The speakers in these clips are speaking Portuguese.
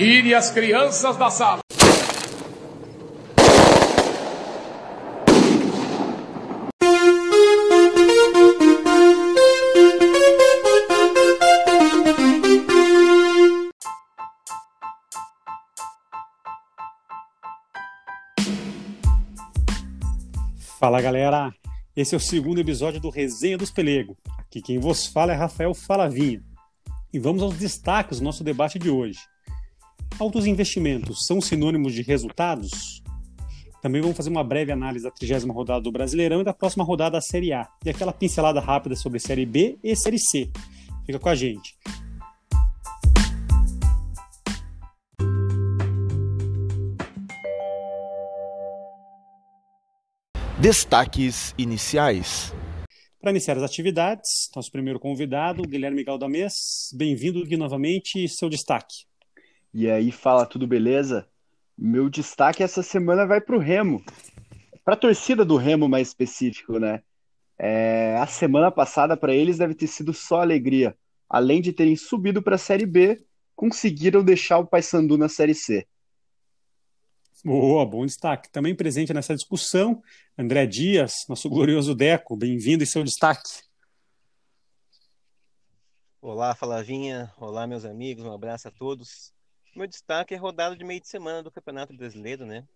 Tire as crianças da sala. Fala galera, esse é o segundo episódio do Resenha dos Pelego. Aqui quem vos fala é Rafael Falavinha. E vamos aos destaques do nosso debate de hoje. Altos investimentos são sinônimos de resultados? Também vamos fazer uma breve análise da trigésima rodada do Brasileirão e da próxima rodada da Série A. E aquela pincelada rápida sobre Série B e Série C. Fica com a gente. Destaques iniciais. Para iniciar as atividades, nosso primeiro convidado, Guilherme Galdamés. Bem-vindo, Gui, novamente, seu destaque. E aí, fala, tudo beleza? Meu destaque essa semana vai para o Remo. Para a torcida do Remo, mais específico, né? É, a semana passada para eles deve ter sido só alegria. Além de terem subido para a Série B, conseguiram deixar o Paysandu na Série C. Boa, bom destaque. Também presente nessa discussão, André Dias, nosso glorioso Deco. Bem-vindo e seu destaque. Olá, Falavinha. Olá, meus amigos. Um abraço a todos. Meu destaque é a rodada de meio de semana do Campeonato Brasileiro, né?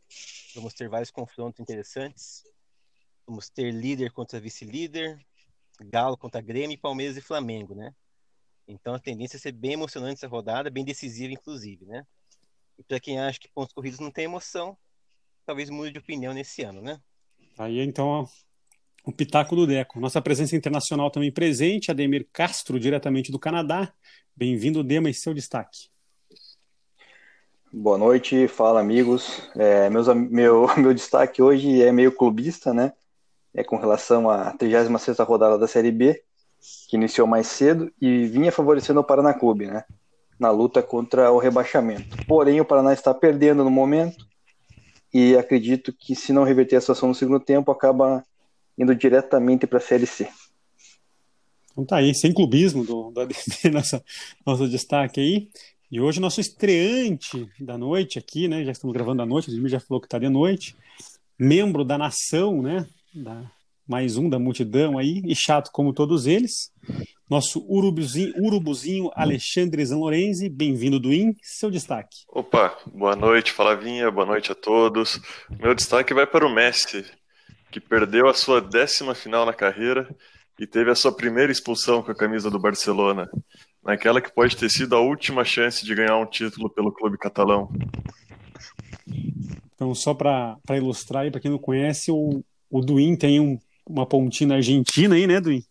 Vamos ter vários confrontos interessantes. Vamos ter líder contra vice-líder, Galo contra Grêmio, Palmeiras e Flamengo, né? Então a tendência é ser bem emocionante essa rodada, bem decisiva, inclusive, né? E para quem acha que pontos corridos não tem emoção, talvez mude de opinião nesse ano, né? Aí então o pitaco do Deco. Nossa presença internacional também presente, Ademir Castro, diretamente do Canadá. Bem-vindo, Dema, e seu destaque. Boa noite, fala amigos. É, meus, meu, meu destaque hoje é meio clubista, né? É com relação à 36 rodada da Série B, que iniciou mais cedo e vinha favorecendo o Paraná Clube, né? Na luta contra o rebaixamento. Porém, o Paraná está perdendo no momento e acredito que se não reverter a situação no segundo tempo, acaba indo diretamente para a Série C. Então tá aí, sem clubismo do, do nossa, nosso destaque aí. E hoje nosso estreante da noite aqui, né? Já estamos gravando à noite, o Jimmy já falou que está de noite. Membro da nação, né? Da, mais um da multidão aí, e chato como todos eles. Nosso urubuzinho, urubuzinho Alexandre Zanlorenzi, bem-vindo do IN, seu destaque. Opa, boa noite, Flavinha, boa noite a todos. Meu destaque vai para o Messi, que perdeu a sua décima final na carreira e teve a sua primeira expulsão com a camisa do Barcelona, naquela que pode ter sido a última chance de ganhar um título pelo clube catalão. Então, só para ilustrar e para quem não conhece, o, o Duin tem um, uma pontina argentina aí, né, Duin?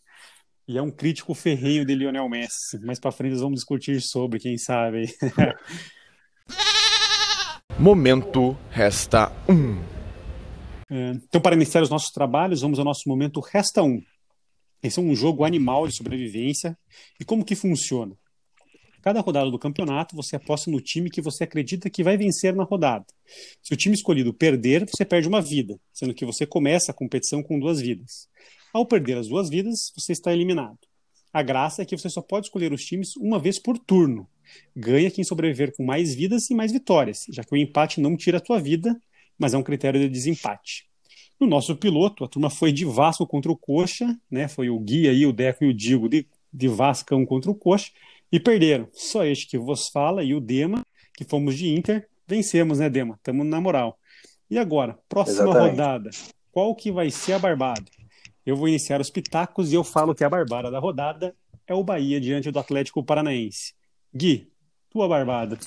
E é um crítico ferrenho de Lionel Messi. Mais para frente nós vamos discutir sobre, quem sabe. Momento Resta 1. Um. Então, para iniciar os nossos trabalhos, vamos ao nosso momento Resta 1. Um. É um jogo animal de sobrevivência. E como que funciona? Cada rodada do campeonato, você aposta no time que você acredita que vai vencer na rodada. Se o time escolhido perder, você perde uma vida, sendo que você começa a competição com duas vidas. Ao perder as duas vidas, você está eliminado. A graça é que você só pode escolher os times uma vez por turno. Ganha quem sobreviver com mais vidas e mais vitórias, já que o empate não tira a tua vida, mas é um critério de desempate. No nosso piloto, a turma foi de Vasco contra o Coxa, né? Foi o Guia aí, o Deco e o Digo de, de Vascão contra o Coxa, e perderam. Só este que vos fala e o Dema, que fomos de Inter, vencemos, né, Dema? Estamos na moral. E agora, próxima Exatamente. rodada. Qual que vai ser a barbada? Eu vou iniciar os pitacos e eu falo que a barbada da rodada é o Bahia diante do Atlético Paranaense. Gui, tua barbada.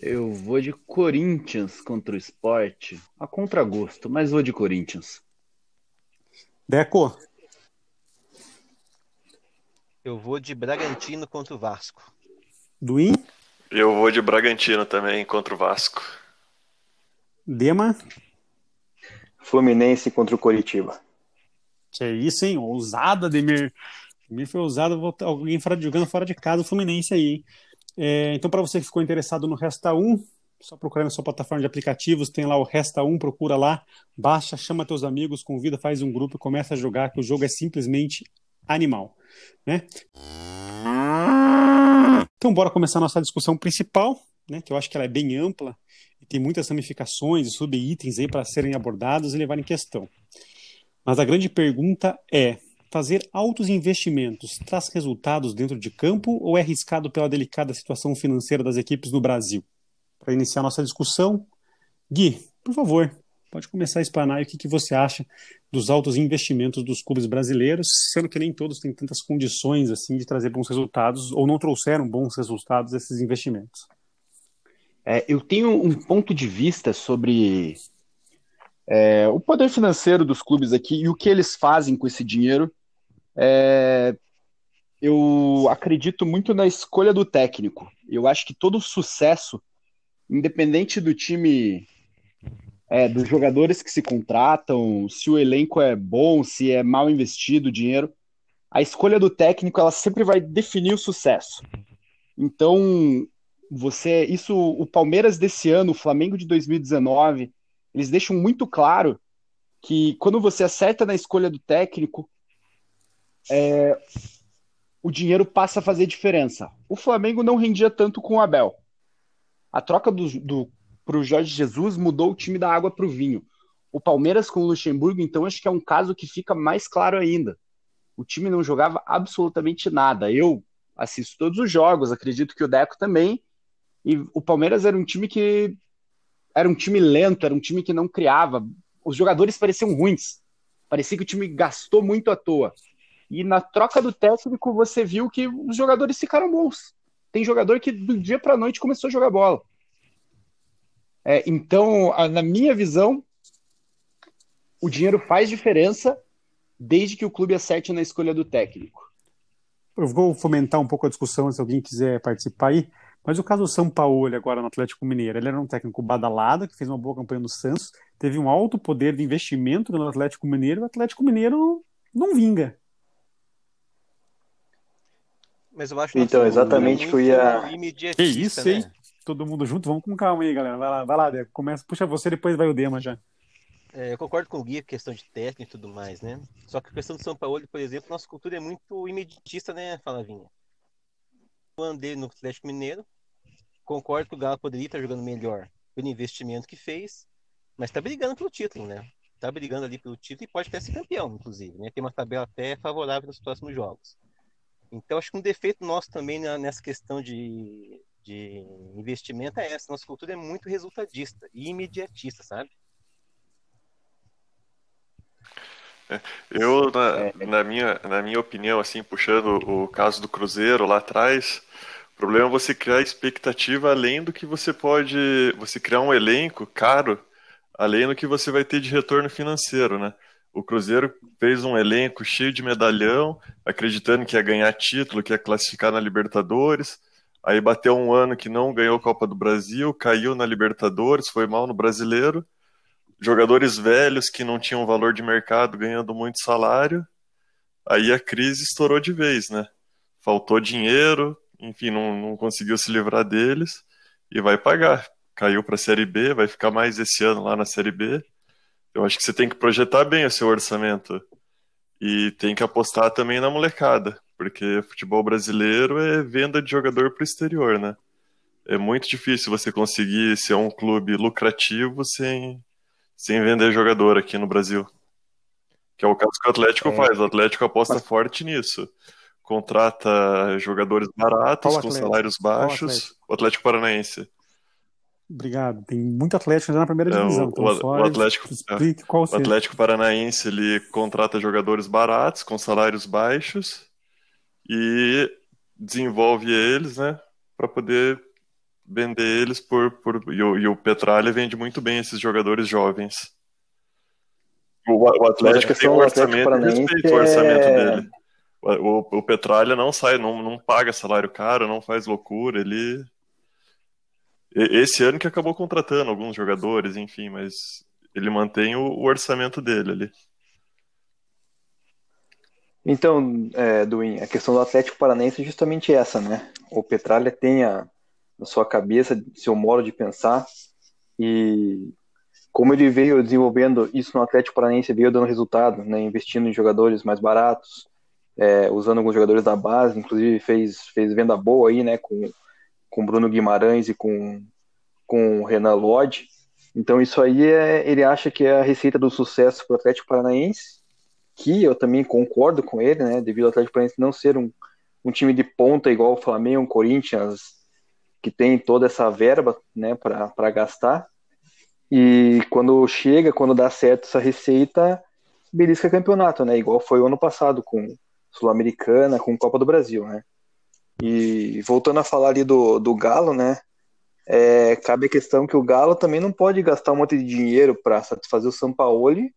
Eu vou de Corinthians contra o esporte. A contragosto, mas vou de Corinthians. Deco. Eu vou de Bragantino contra o Vasco. Duim? Eu vou de Bragantino também contra o Vasco. Dema? Fluminense contra o Coritiba. Que é isso, hein? Ousada, Demir. Demir foi ousado, alguém fora, jogando fora de casa o Fluminense aí. É, então, para você que ficou interessado no Resta 1, só procurar na sua plataforma de aplicativos, tem lá o Resta 1, procura lá, baixa, chama teus amigos, convida, faz um grupo e começa a jogar, que o jogo é simplesmente animal, né? Então, bora começar a nossa discussão principal. né, que eu acho que ela é bem ampla e tem muitas ramificações e subitens aí para serem abordados e levar em questão. Mas a grande pergunta é: fazer altos investimentos traz resultados dentro de campo ou é arriscado pela delicada situação financeira das equipes no Brasil? Para iniciar nossa discussão, Gui, por favor, pode começar a explanar o que, que você acha dos altos investimentos dos clubes brasileiros, sendo que nem todos têm tantas condições assim de trazer bons resultados ou não trouxeram bons resultados esses investimentos. É, eu tenho um ponto de vista sobre é, o poder financeiro dos clubes aqui e o que eles fazem com esse dinheiro. É, eu acredito muito na escolha do técnico. Eu acho que todo sucesso, independente do time, é, dos jogadores que se contratam, se o elenco é bom, se é mal investido o dinheiro, a escolha do técnico ela sempre vai definir o sucesso. Então, você, isso, o Palmeiras desse ano, o Flamengo de 2019, eles deixam muito claro que quando você acerta na escolha do técnico, é, o dinheiro passa a fazer diferença. O Flamengo não rendia tanto com o Abel. A troca do, do para o Jorge Jesus mudou o time da água para o vinho. O Palmeiras com o Luxemburgo, então, acho que é um caso que fica mais claro ainda. O time não jogava absolutamente nada. Eu assisto todos os jogos, acredito que o Deco também. E o Palmeiras era um time que era um time lento, era um time que não criava. Os jogadores pareciam ruins. Parecia que o time gastou muito à toa. E na troca do técnico você viu que os jogadores ficaram bons. Tem jogador que do dia para noite começou a jogar bola. É, então, a, na minha visão, o dinheiro faz diferença desde que o clube acerte na escolha do técnico. Eu vou fomentar um pouco a discussão se alguém quiser participar aí. Mas o caso do São Paulo agora no Atlético Mineiro, ele era um técnico badalado, que fez uma boa campanha no Santos, teve um alto poder de investimento no Atlético Mineiro, o Atlético Mineiro não vinga. Mas eu acho então, exatamente que eu ia. Que isso, hein? Né? Todo mundo junto, vamos com calma aí, galera. Vai lá, vai lá, Deco. Começa, puxa você, depois vai o Dema já. É, eu concordo com o Gui, questão de técnica e tudo mais, né? Só que a questão do São Paulo, por exemplo, nossa cultura é muito imediatista, né, Falavinha? Eu andei no Atlético Mineiro, concordo que o Galo poderia estar jogando melhor pelo investimento que fez, mas está brigando pelo título, né? Está brigando ali pelo título e pode até ser campeão, inclusive, né? Tem uma tabela até favorável nos próximos jogos. Então, acho que um defeito nosso também nessa questão de, de investimento é essa. Nossa cultura é muito resultadista e imediatista, sabe? É, eu, na, na, minha, na minha opinião, assim, puxando o caso do Cruzeiro lá atrás, o problema é você criar expectativa além do que você pode. Você criar um elenco caro, além do que você vai ter de retorno financeiro, né? O Cruzeiro fez um elenco cheio de medalhão, acreditando que ia ganhar título, que ia classificar na Libertadores. Aí bateu um ano que não ganhou a Copa do Brasil, caiu na Libertadores, foi mal no Brasileiro. Jogadores velhos que não tinham valor de mercado ganhando muito salário. Aí a crise estourou de vez, né? Faltou dinheiro, enfim, não, não conseguiu se livrar deles e vai pagar. Caiu para a Série B, vai ficar mais esse ano lá na Série B. Eu acho que você tem que projetar bem o seu orçamento e tem que apostar também na molecada, porque futebol brasileiro é venda de jogador para o exterior, né? É muito difícil você conseguir ser um clube lucrativo sem, sem vender jogador aqui no Brasil. Que é o caso que o Atlético é. faz. O Atlético aposta Mas... forte nisso contrata jogadores baratos, com salários baixos. O Atlético Paranaense. Obrigado. Tem muito Atlético na primeira é, divisão. O, então, o, o Atlético, é, qual o Atlético Paranaense ele contrata jogadores baratos, com salários baixos, e desenvolve eles, né, para poder vender eles por. por e, o, e o Petralha vende muito bem esses jogadores jovens. O, o Atlético tem um orçamento, respeito o orçamento é... dele. O, o Petralha não sai, não, não paga salário caro, não faz loucura, ele. Esse ano que acabou contratando alguns jogadores, enfim, mas ele mantém o, o orçamento dele ali. Então, é, Duin, a questão do Atlético Paranaense é justamente essa, né? O Petralha tem a, na sua cabeça seu modo de pensar e como ele veio desenvolvendo isso no Atlético Paranaense, veio dando resultado, né? Investindo em jogadores mais baratos, é, usando alguns jogadores da base, inclusive fez, fez venda boa aí, né, com, com Bruno Guimarães e com, com o Renan Lodge. Então isso aí é, ele acha que é a receita do sucesso para o Atlético Paranaense, que eu também concordo com ele, né? Devido ao Atlético Paranaense não ser um, um time de ponta igual o Flamengo, o Corinthians, que tem toda essa verba, né, para gastar. E quando chega, quando dá certo essa receita, belisca campeonato, né? Igual foi o ano passado com Sul-Americana, com Copa do Brasil, né? E voltando a falar ali do, do Galo, né? É, cabe a questão que o Galo também não pode gastar um monte de dinheiro para satisfazer o Sampaoli,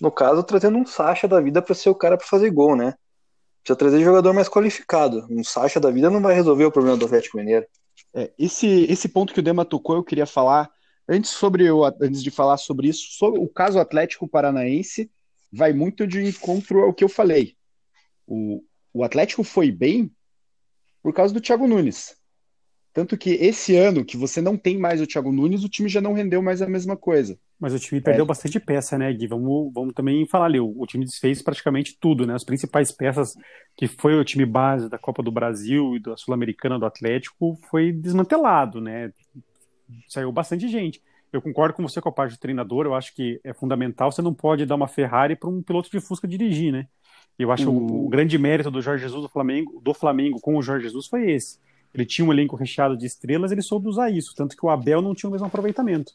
no caso, trazendo um Sacha da vida para ser o cara para fazer gol, né? Precisa trazer jogador mais qualificado. Um Sacha da vida não vai resolver o problema do Atlético Mineiro. É, esse, esse ponto que o Dema tocou, eu queria falar antes sobre o, antes de falar sobre isso, sobre o caso Atlético Paranaense vai muito de encontro ao que eu falei. O, o Atlético foi bem por causa do Thiago Nunes. Tanto que esse ano que você não tem mais o Thiago Nunes, o time já não rendeu mais a mesma coisa. Mas o time perdeu é. bastante peça, né, Gui? Vamos, vamos também falar ali. O, o, time desfez praticamente tudo, né? As principais peças que foi o time base da Copa do Brasil e da Sul-Americana do Atlético foi desmantelado, né? Saiu bastante gente. Eu concordo com você com a parte do treinador. Eu acho que é fundamental. Você não pode dar uma Ferrari para um piloto de Fusca dirigir, né? Eu acho o, o grande mérito do Jorge Jesus do Flamengo, do Flamengo com o Jorge Jesus foi esse ele tinha um elenco recheado de estrelas, ele soube usar isso, tanto que o Abel não tinha o mesmo aproveitamento.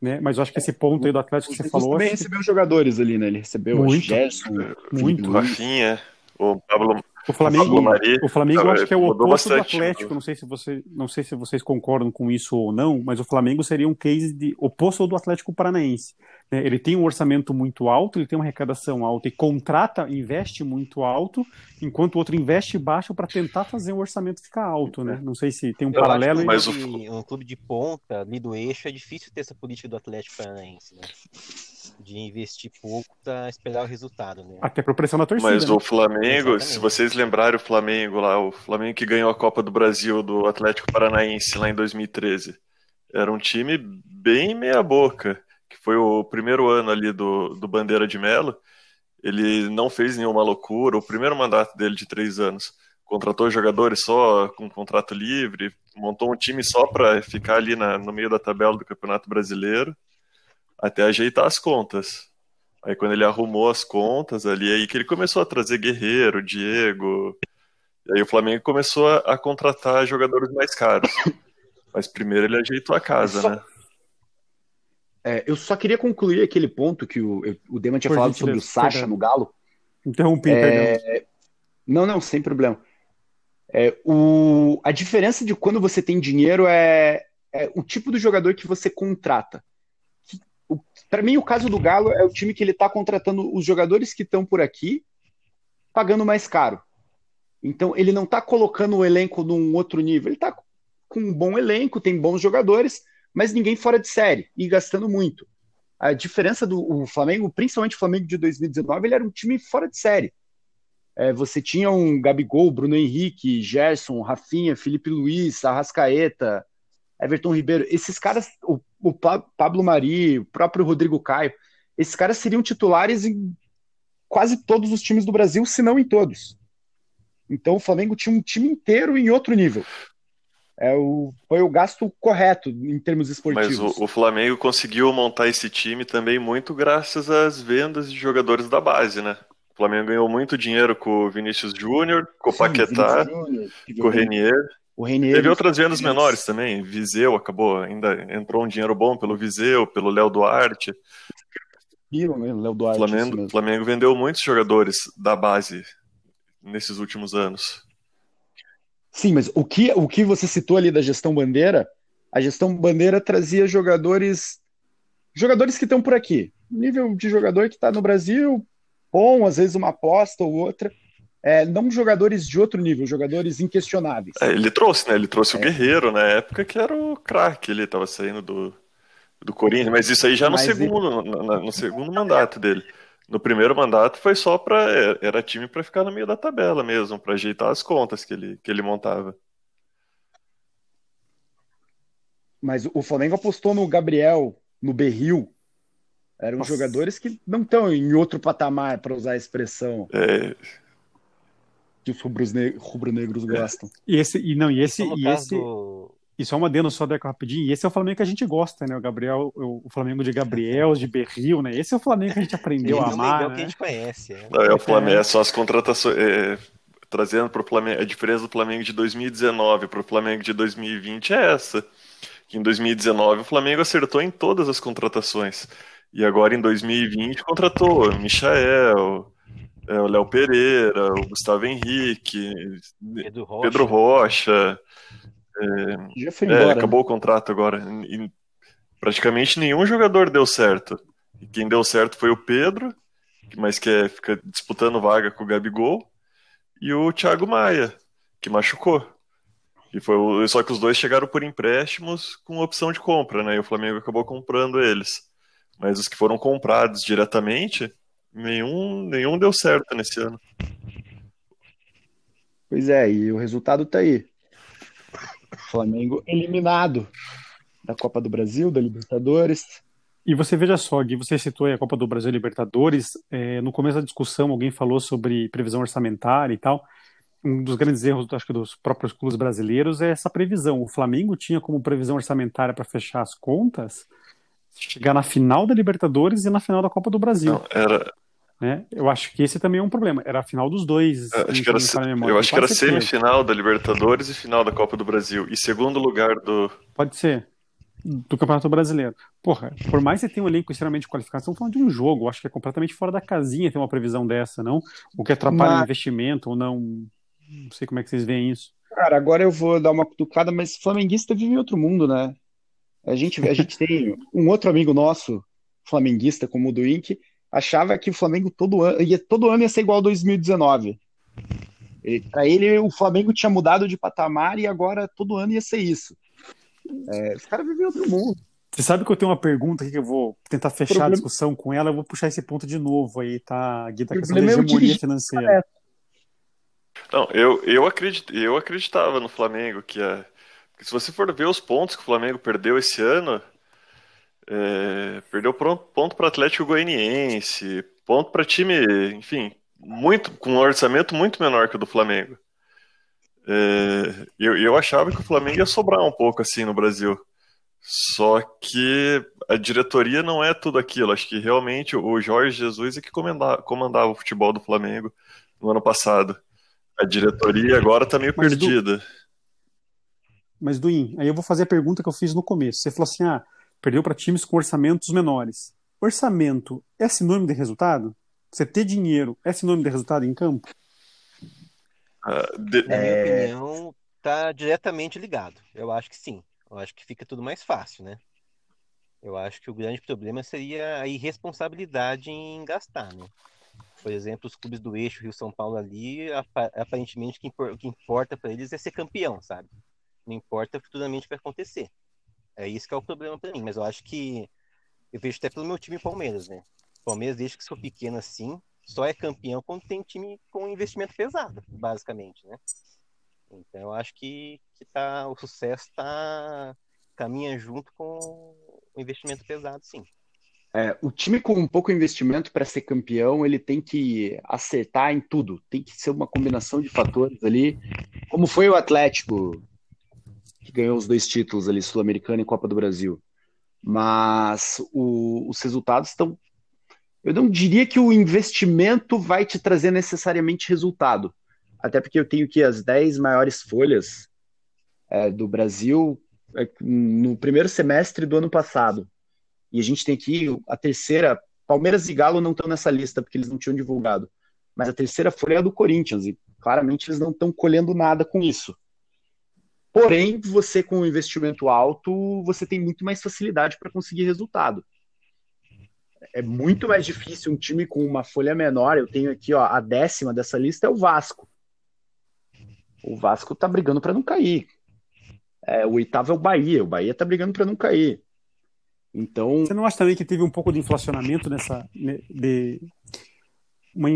Né? Mas eu acho que esse ponto aí do Atlético que você falou. Ele também recebeu jogadores ali, né? Ele recebeu muito, o Gerson, muito. Rafinha, o Pablo, o Flamengo, o Flamengo eu acho que é o oposto bastante, do Atlético. Não sei se você, não sei se vocês concordam com isso ou não, mas o Flamengo seria um case de oposto do Atlético Paranaense. Né? Ele tem um orçamento muito alto, ele tem uma arrecadação alta e contrata, investe muito alto, enquanto o outro investe baixo para tentar fazer o orçamento ficar alto, né? Não sei se tem um eu paralelo. mas o... um clube de ponta ali do eixo é difícil ter essa política do Atlético Paranaense, né? De investir pouco para esperar o resultado, né? Até por pressão da torcida. Mas né? o Flamengo, Exatamente. se vocês lembrarem o Flamengo lá, o Flamengo que ganhou a Copa do Brasil do Atlético Paranaense lá em 2013, era um time bem meia boca, que foi o primeiro ano ali do, do Bandeira de Melo. Ele não fez nenhuma loucura, o primeiro mandato dele de três anos. Contratou jogadores só com contrato livre, montou um time só para ficar ali na, no meio da tabela do Campeonato Brasileiro até ajeitar as contas. Aí quando ele arrumou as contas ali, aí que ele começou a trazer Guerreiro, Diego. E aí o Flamengo começou a, a contratar jogadores mais caros. Mas primeiro ele ajeitou a casa, só... né? É, eu só queria concluir aquele ponto que o, o Dema tinha Por falado sobre o Sacha no Galo. Interrompi, é... Não, não, sem problema. É, o... A diferença de quando você tem dinheiro é... é o tipo do jogador que você contrata. Para mim, o caso do Galo é o time que ele está contratando os jogadores que estão por aqui, pagando mais caro. Então, ele não está colocando o elenco num outro nível. Ele está com um bom elenco, tem bons jogadores, mas ninguém fora de série e gastando muito. A diferença do Flamengo, principalmente o Flamengo de 2019, ele era um time fora de série. É, você tinha um Gabigol, Bruno Henrique, Gerson, Rafinha, Felipe Luiz, Arrascaeta, Everton Ribeiro. Esses caras, o o Pablo Mari, o próprio Rodrigo Caio, esses caras seriam titulares em quase todos os times do Brasil, se não em todos. Então o Flamengo tinha um time inteiro em outro nível. É o, foi o gasto correto em termos esportivos. Mas o, o, Flamengo conseguiu montar esse time também muito graças às vendas de jogadores da base, né? O Flamengo ganhou muito dinheiro com o Vinícius Júnior, com o Paquetá, com o Renier. O Renier, Teve outras vendas menores também. Viseu acabou, ainda entrou um dinheiro bom pelo Viseu, pelo Léo Duarte. Léo Duarte. Flamengo, Flamengo vendeu muitos jogadores da base nesses últimos anos. Sim, mas o que, o que você citou ali da gestão bandeira, a gestão bandeira trazia jogadores jogadores que estão por aqui. Nível de jogador que está no Brasil, bom, às vezes uma aposta ou outra é, não jogadores de outro nível, jogadores inquestionáveis. É, ele trouxe, né? Ele trouxe é. o Guerreiro na época que era o craque, ele estava saindo do, do Corinthians, mas isso aí já no segundo, ele... no, no, segundo mandato dele. No primeiro mandato foi só para era time para ficar no meio da tabela mesmo, para ajeitar as contas que ele, que ele montava. Mas o Flamengo apostou no Gabriel, no Berril. Eram Nossa. jogadores que não estão em outro patamar, para usar a expressão. É, que os rubros-negros gostam. E esse, e não, e esse, e esse... Do, E só uma adendo só Deco rapidinho. E esse é o Flamengo que a gente gosta, né? O Gabriel, o Flamengo de Gabriel, de Berril, né? Esse é o Flamengo que a gente aprendeu a amar. É o que a gente conhece. É. Não, é o Flamengo, é. são as contratações. É, trazendo para o Flamengo, a diferença do Flamengo de 2019 para o Flamengo de 2020 é essa. Que em 2019 o Flamengo acertou em todas as contratações. E agora em 2020 contratou o Michael, é, o Léo Pereira, o Gustavo Henrique, Pedro Rocha. Pedro Rocha é, Já foi embora. É, acabou o contrato agora. E praticamente nenhum jogador deu certo. E quem deu certo foi o Pedro, mas que é, fica disputando vaga com o Gabigol, e o Thiago Maia, que machucou. E foi só que os dois chegaram por empréstimos com opção de compra, né? E o Flamengo acabou comprando eles. Mas os que foram comprados diretamente, nenhum, nenhum deu certo nesse ano. Pois é, e o resultado tá aí. Flamengo eliminado da Copa do Brasil, da Libertadores. E você veja só, Gui, você citou a Copa do Brasil e Libertadores. É, no começo da discussão, alguém falou sobre previsão orçamentária e tal. Um dos grandes erros, acho que dos próprios clubes brasileiros é essa previsão. O Flamengo tinha como previsão orçamentária para fechar as contas chegar na final da Libertadores e na final da Copa do Brasil. Não, era, né? Eu acho que esse também é um problema. Era a final dos dois. Eu acho que era, eu acho que era semifinal da Libertadores e final da Copa do Brasil. E segundo lugar do. Pode ser. Do Campeonato Brasileiro. Porra, por mais que você tenha um elenco extremamente qualificado, estamos falando de um jogo. Eu acho que é completamente fora da casinha ter uma previsão dessa, não? O que atrapalha mas... o investimento ou não. Não sei como é que vocês veem isso. Cara, agora eu vou dar uma cutucada, mas flamenguista vive em outro mundo, né? A gente, a gente tem um outro amigo nosso, flamenguista, como o do Inc., achava que o Flamengo todo ano ia, todo ano ia ser igual a 2019. Para ele, o Flamengo tinha mudado de patamar e agora todo ano ia ser isso. É, os caras vivem outro mundo. Você sabe que eu tenho uma pergunta aqui que eu vou tentar fechar problema... a discussão com ela, eu vou puxar esse ponto de novo aí, tá, Gui, da questão da hegemonia financeira. Não, eu, eu, acredit, eu acreditava no Flamengo que é. Se você for ver os pontos que o Flamengo perdeu esse ano, é, perdeu ponto para Atlético Goianiense, ponto para time, enfim, muito com um orçamento muito menor que o do Flamengo. É, eu, eu achava que o Flamengo ia sobrar um pouco assim no Brasil. Só que a diretoria não é tudo aquilo. Acho que realmente o Jorge Jesus é que comandava, comandava o futebol do Flamengo no ano passado. A diretoria agora está meio mas perdida. Do... Mas, Duim, aí eu vou fazer a pergunta que eu fiz no começo. Você falou assim: ah, Perdeu para times com orçamentos menores. Orçamento é sinônimo de resultado? Você ter dinheiro é sinônimo de resultado em campo? Uh, de... Na minha opinião, está diretamente ligado. Eu acho que sim. Eu acho que fica tudo mais fácil, né? Eu acho que o grande problema seria a irresponsabilidade em gastar, né? Por exemplo, os clubes do eixo Rio-São Paulo ali, aparentemente o que importa para eles é ser campeão, sabe? Não importa futuramente o que vai acontecer. É isso que é o problema para mim. Mas eu acho que eu vejo até pelo meu time Palmeiras, né? Palmeiras, desde que sou pequeno assim, só é campeão quando tem time com investimento pesado, basicamente, né? Então eu acho que, que tá, o sucesso tá caminha junto com o investimento pesado, sim. É, o time com um pouco investimento para ser campeão, ele tem que acertar em tudo. Tem que ser uma combinação de fatores ali, como foi o Atlético que ganhou os dois títulos ali, Sul-Americana e Copa do Brasil. Mas o, os resultados estão. Eu não diria que o investimento vai te trazer necessariamente resultado. Até porque eu tenho aqui as 10 maiores folhas é, do Brasil é, no primeiro semestre do ano passado. E a gente tem aqui a terceira. Palmeiras e Galo não estão nessa lista porque eles não tinham divulgado. Mas a terceira folha é a do Corinthians. E claramente eles não estão colhendo nada com isso. Porém, você com um investimento alto, você tem muito mais facilidade para conseguir resultado. É muito mais difícil um time com uma folha menor. Eu tenho aqui ó, a décima dessa lista é o Vasco. O Vasco tá brigando para não cair. É, o oitavo é o Bahia. O Bahia tá brigando para não cair. Então. Você não acha também que teve um pouco de inflacionamento nessa. de uma,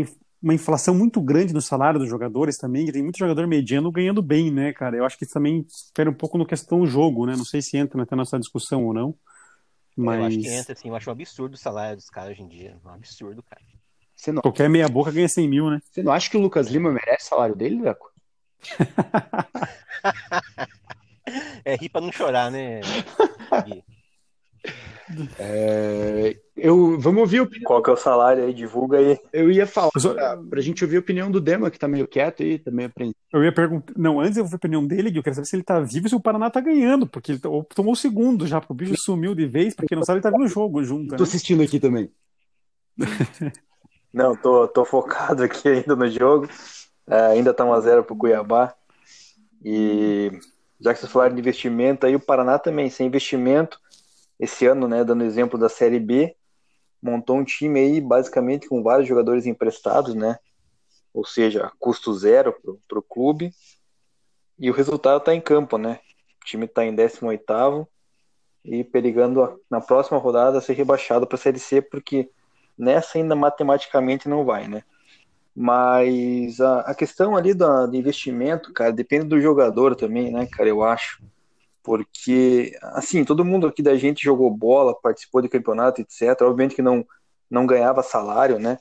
uma inflação muito grande no salário dos jogadores também, que tem muito jogador mediano ganhando bem, né, cara? Eu acho que isso também espera um pouco no questão do jogo, né? Não sei se entra até nessa discussão ou não. Mas... Eu acho que entra, assim, eu acho um absurdo o salário dos caras hoje em dia. Um absurdo, cara. Não... Qualquer meia boca ganha 100 mil, né? Você não acha que o Lucas Lima merece o salário dele, Leco? É rir pra não chorar, né? É, eu, vamos ouvir opinião. Qual que é o salário aí? Divulga aí. Eu ia falar pra, pra gente ouvir a opinião do Dema, que tá meio quieto aí, também aprende. Eu ia perguntar. Não, antes eu vou ver a opinião dele, Gui, eu quero saber se ele tá vivo e se o Paraná tá ganhando, porque ele to- tomou o segundo já, porque o bicho sumiu de vez, pra quem não sabe, ele tá vendo o jogo junto. Tô Né? assistindo aqui também. Não, tô, tô focado aqui ainda no jogo. É, ainda tá 1x0 pro Cuiabá. E já que vocês falaram de investimento, aí o Paraná também, sem investimento, esse ano, né, dando exemplo da Série B, montou um time aí basicamente com vários jogadores emprestados, né? Ou seja, custo zero pro, pro clube. E o resultado tá em campo, né? O time tá em 18º e perigando a- na próxima rodada ser rebaixado para a Série C, porque nessa ainda matematicamente não vai, né? Mas a, a questão ali da, do investimento, cara, depende do jogador também, né, cara, eu acho. Porque, assim, todo mundo aqui da gente jogou bola, participou de campeonato, etc. Obviamente que não, não ganhava salário, né?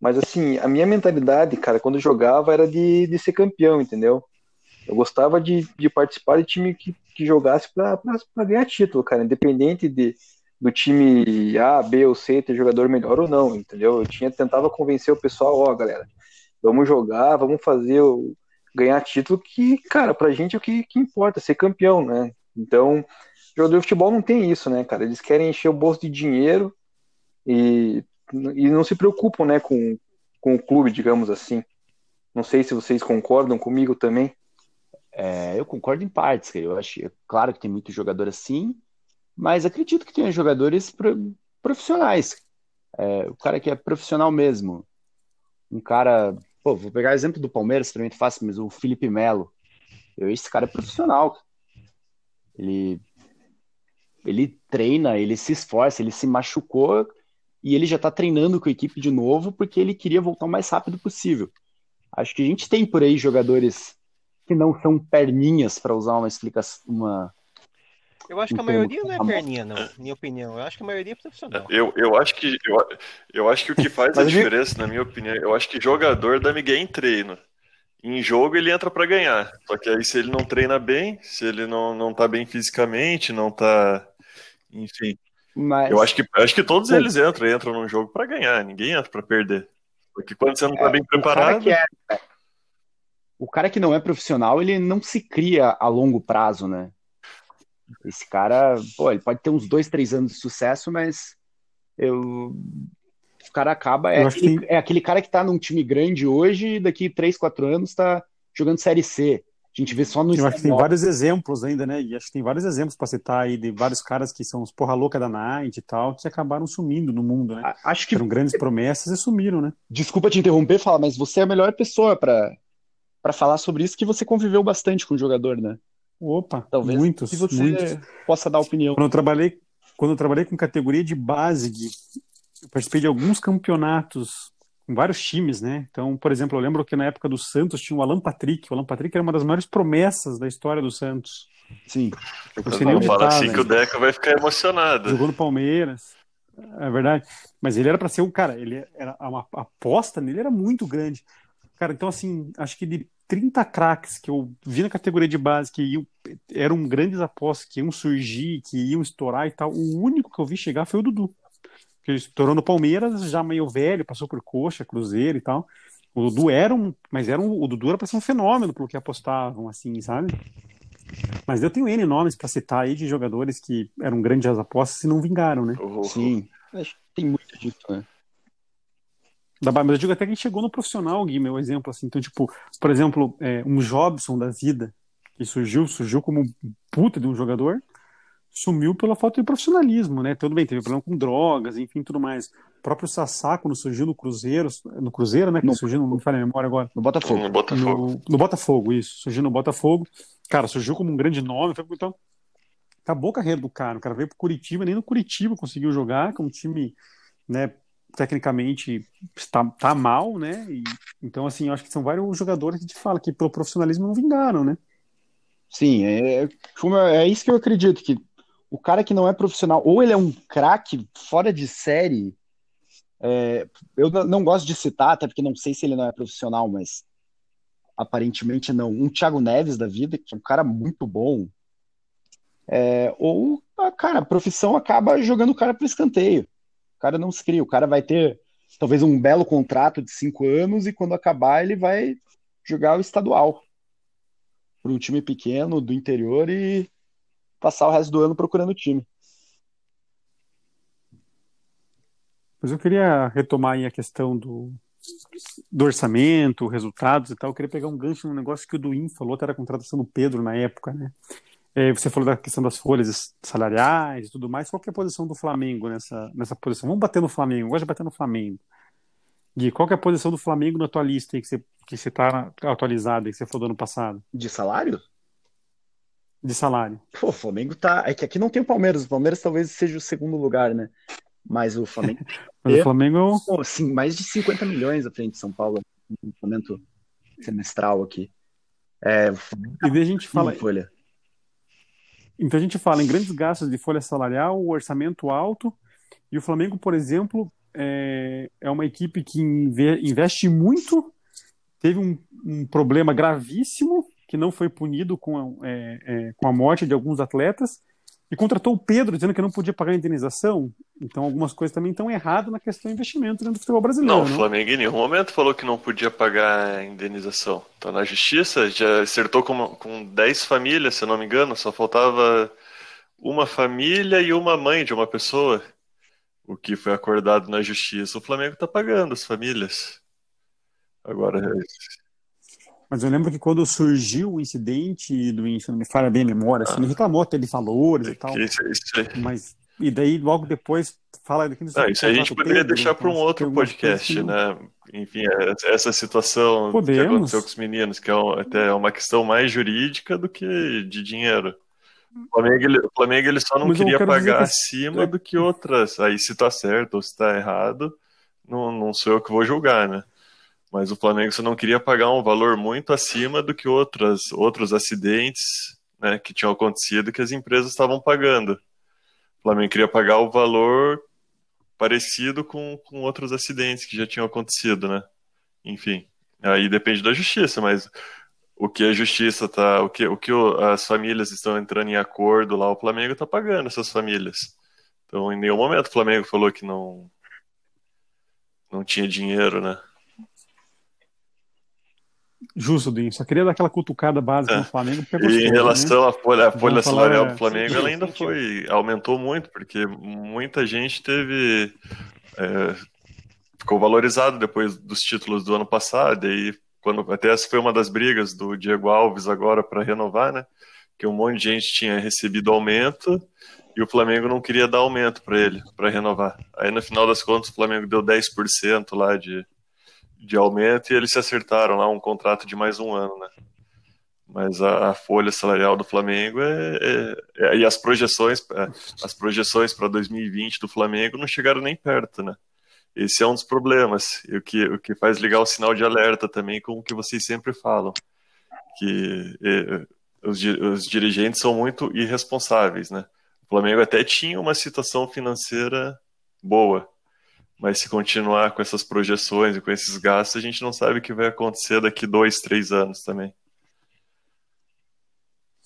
Mas, assim, a minha mentalidade, cara, quando jogava era de, de ser campeão, entendeu? Eu gostava de, de participar de time que, que jogasse para ganhar título, cara, independente de, do time A, B ou C ter jogador melhor ou não, entendeu? Eu tinha tentava convencer o pessoal, ó, galera, vamos jogar, vamos fazer o ganhar título que, cara, pra gente é o que, que importa, ser campeão, né? Então, jogador de futebol não tem isso, né, cara? Eles querem encher o bolso de dinheiro e, e não se preocupam, né, com, com o clube, digamos assim. Não sei se vocês concordam comigo também. É, eu concordo em partes, cara. Eu acho, é claro que tem muito jogador assim, mas acredito que tenha jogadores pro- profissionais. É, o cara que é profissional mesmo. Um cara, pô, vou pegar o exemplo do Palmeiras, também é fácil, mas o Felipe Melo. Esse cara é profissional. Ele, ele treina, ele se esforça, ele se machucou e ele já tá treinando com a equipe de novo porque ele queria voltar o mais rápido possível. Acho que a gente tem por aí jogadores que não são perninhas, para usar uma explicação, uma Eu acho que a Entendo. maioria não é perninha, não. Minha opinião. Eu acho que a maioria é profissional. Eu, eu acho que eu, eu acho que o que faz a diferença, na minha opinião, eu acho que jogador dá migué em treino. Em jogo ele entra pra ganhar. Só que aí se ele não treina bem, se ele não, não tá bem fisicamente, não tá. Enfim. mas Eu acho que, acho que todos eles entram, entram num jogo pra ganhar. Ninguém entra pra perder. Porque quando você não tá bem o cara preparado. que é o cara que não é profissional, ele não se cria a longo prazo, né? Esse cara, pô, ele pode ter uns dois, três anos de sucesso, mas eu o cara acaba é acho que aquele, é aquele cara que tá num time grande hoje e daqui três, quatro anos tá jogando Série C. A gente vê só no Eu acho que tem vários exemplos ainda, né? E acho que tem vários exemplos pra citar aí de vários caras que são os porra louca da Night e tal, que acabaram sumindo no mundo, né? Acho que Eram grandes promessas e sumiram, né? Desculpa te interromper, fala, mas você é a melhor pessoa para para falar sobre isso, que você conviveu bastante com o jogador, né? Opa, Talvez muitos, que você muitos. possa dar opinião. Quando eu trabalhei, quando eu trabalhei com categoria de base, Gui, eu participei de alguns campeonatos com vários times, né? Então, por exemplo, eu lembro que na época do Santos tinha o Alan Patrick. O Alan Patrick era uma das maiores promessas da história do Santos. Sim. Eu não Não fala assim velho. que o Deca vai ficar emocionado. Jogou no Palmeiras. É verdade. Mas ele era para ser um cara, ele era uma a aposta nele era muito grande. Cara, então assim, acho que de 30 craques que eu vi na categoria de base que iam, eram grandes apostas, que iam surgir, que iam estourar e tal, o único que eu vi chegar foi o Dudu. Que ele estourou no Palmeiras, já meio velho, passou por Coxa, Cruzeiro e tal. O Dudu era um, mas era um, o Dudu era para ser um fenômeno pelo que apostavam assim, sabe? Mas eu tenho N nomes para citar aí de jogadores que eram grandes apostas e não vingaram, né? O- Sim. Acho que tem muito disso, né? Da- Mas eu digo até que chegou no profissional, Gui, meu exemplo, assim. Então, tipo, por exemplo, é, um Jobson da vida, que surgiu, surgiu como um puta de um jogador, sumiu pela falta de profissionalismo, né? Tudo bem, teve problema com drogas, enfim, tudo mais. O próprio Sassá, quando surgiu no Cruzeiro, no Cruzeiro, né? Que No- surgiu, não me falha a memória agora. No Botafogo. No Botafogo. No, no Botafogo, isso. Surgiu no Botafogo. Cara, surgiu como um grande nome. Foi, então, acabou a carreira do cara. O cara veio pro Curitiba, nem no Curitiba conseguiu jogar, com um time, né, tecnicamente está tá mal, né? E, então, assim, eu acho que são vários jogadores que a gente fala que pelo profissionalismo não vingaram, né? Sim, é, eu- é isso que eu acredito, que o cara que não é profissional, ou ele é um craque fora de série, é, eu não gosto de citar, até porque não sei se ele não é profissional, mas aparentemente não. Um Thiago Neves da vida, que é um cara muito bom, É, ou, a, cara, a profissão acaba jogando o cara para escanteio. Cara não se cria, o cara vai ter talvez um belo contrato de cinco anos e quando acabar ele vai jogar o estadual para um time pequeno do interior e passar o resto do ano procurando time. Mas eu queria retomar aí a questão do, do orçamento, resultados e tal. Eu queria pegar um gancho num negócio que o Duim falou, até era a contratação do Pedro na época, né? É, você falou da questão das folhas salariais e tudo mais. Qual é a posição do Flamengo nessa, nessa posição? Vamos bater no Flamengo, gosto de bater no Flamengo. Gui, qual é a posição do Flamengo na tua lista aí que você que você está atualizado aí que você falou do ano passado? De salário? De salário. Pô, o Flamengo tá. É que aqui não tem o Palmeiras. O Palmeiras talvez seja o segundo lugar, né? Mas o Flamengo. Mas o Flamengo. Pô, sim, mais de 50 milhões à frente de São Paulo. No momento semestral aqui. É, o Flamengo E daí a gente fala. folha. Então a gente fala em grandes gastos de folha salarial, orçamento alto, e o Flamengo, por exemplo, é, é uma equipe que inve- investe muito, teve um, um problema gravíssimo, que não foi punido com a, é, é, com a morte de alguns atletas, e contratou o Pedro, dizendo que não podia pagar a indenização. Então algumas coisas também estão erradas na questão do investimento dentro do futebol brasileiro. Não, o né? Flamengo em nenhum momento falou que não podia pagar a indenização. Tá na justiça, já acertou com, com 10 famílias, se eu não me engano, só faltava uma família e uma mãe de uma pessoa. O que foi acordado na justiça. O Flamengo tá pagando as famílias. Agora, Mas eu lembro que quando surgiu o incidente do se não me falha bem a memória, assim, ele reclamou até de valores e tal. que isso, isso aí. Mas e daí logo depois fala daquilo Não, isso a gente poderia deixar para um outro podcast, né? Enfim, é- essa situação que Podemos. aconteceu com os meninos, que é um- até uma questão mais jurídica do que de dinheiro. O Flamengo, ele, o Flamengo ele só não Mas queria pagar que- acima do que outras. Aí se tá certo ou se tá errado, não, não sou eu que vou julgar, né? Mas o Flamengo só não queria pagar um valor muito acima do que outras, outros acidentes né, que tinham acontecido que as empresas estavam pagando. O Flamengo queria pagar o valor parecido com, com outros acidentes que já tinham acontecido, né? Enfim, aí depende da justiça, mas o que a justiça tá, o que, o que as famílias estão entrando em acordo lá, o Flamengo tá pagando essas famílias. Então, em nenhum momento o Flamengo falou que não não tinha dinheiro, né? Justo, Dinho. Só queria dar aquela cutucada básica É. no Flamengo, porque é E em né? relação à folha, a folha salarial é, do Flamengo, sentiu, ela ainda foi, aumentou muito, porque muita gente teve, é, ficou valorizado depois dos títulos do ano passado, e aí, quando, até essa foi uma das brigas do Diego Alves agora para renovar, né, que um monte de gente tinha recebido aumento, e o Flamengo não queria dar aumento para ele, para renovar. Aí, no final das contas, o Flamengo deu 10% lá de, de aumento, e eles se acertaram lá, um contrato de mais um ano, né. Mas a, a folha salarial do Flamengo é, é- é- e as projeções, é, as projeções para 2020 do Flamengo não chegaram nem perto, né? Esse é um dos problemas. E o que, o que faz ligar o sinal de alerta também com o que vocês sempre falam, que é, os, os dirigentes são muito irresponsáveis, né? O Flamengo até tinha uma situação financeira boa, mas se continuar com essas projeções e com esses gastos, a gente não sabe o que vai acontecer daqui dois, três anos também.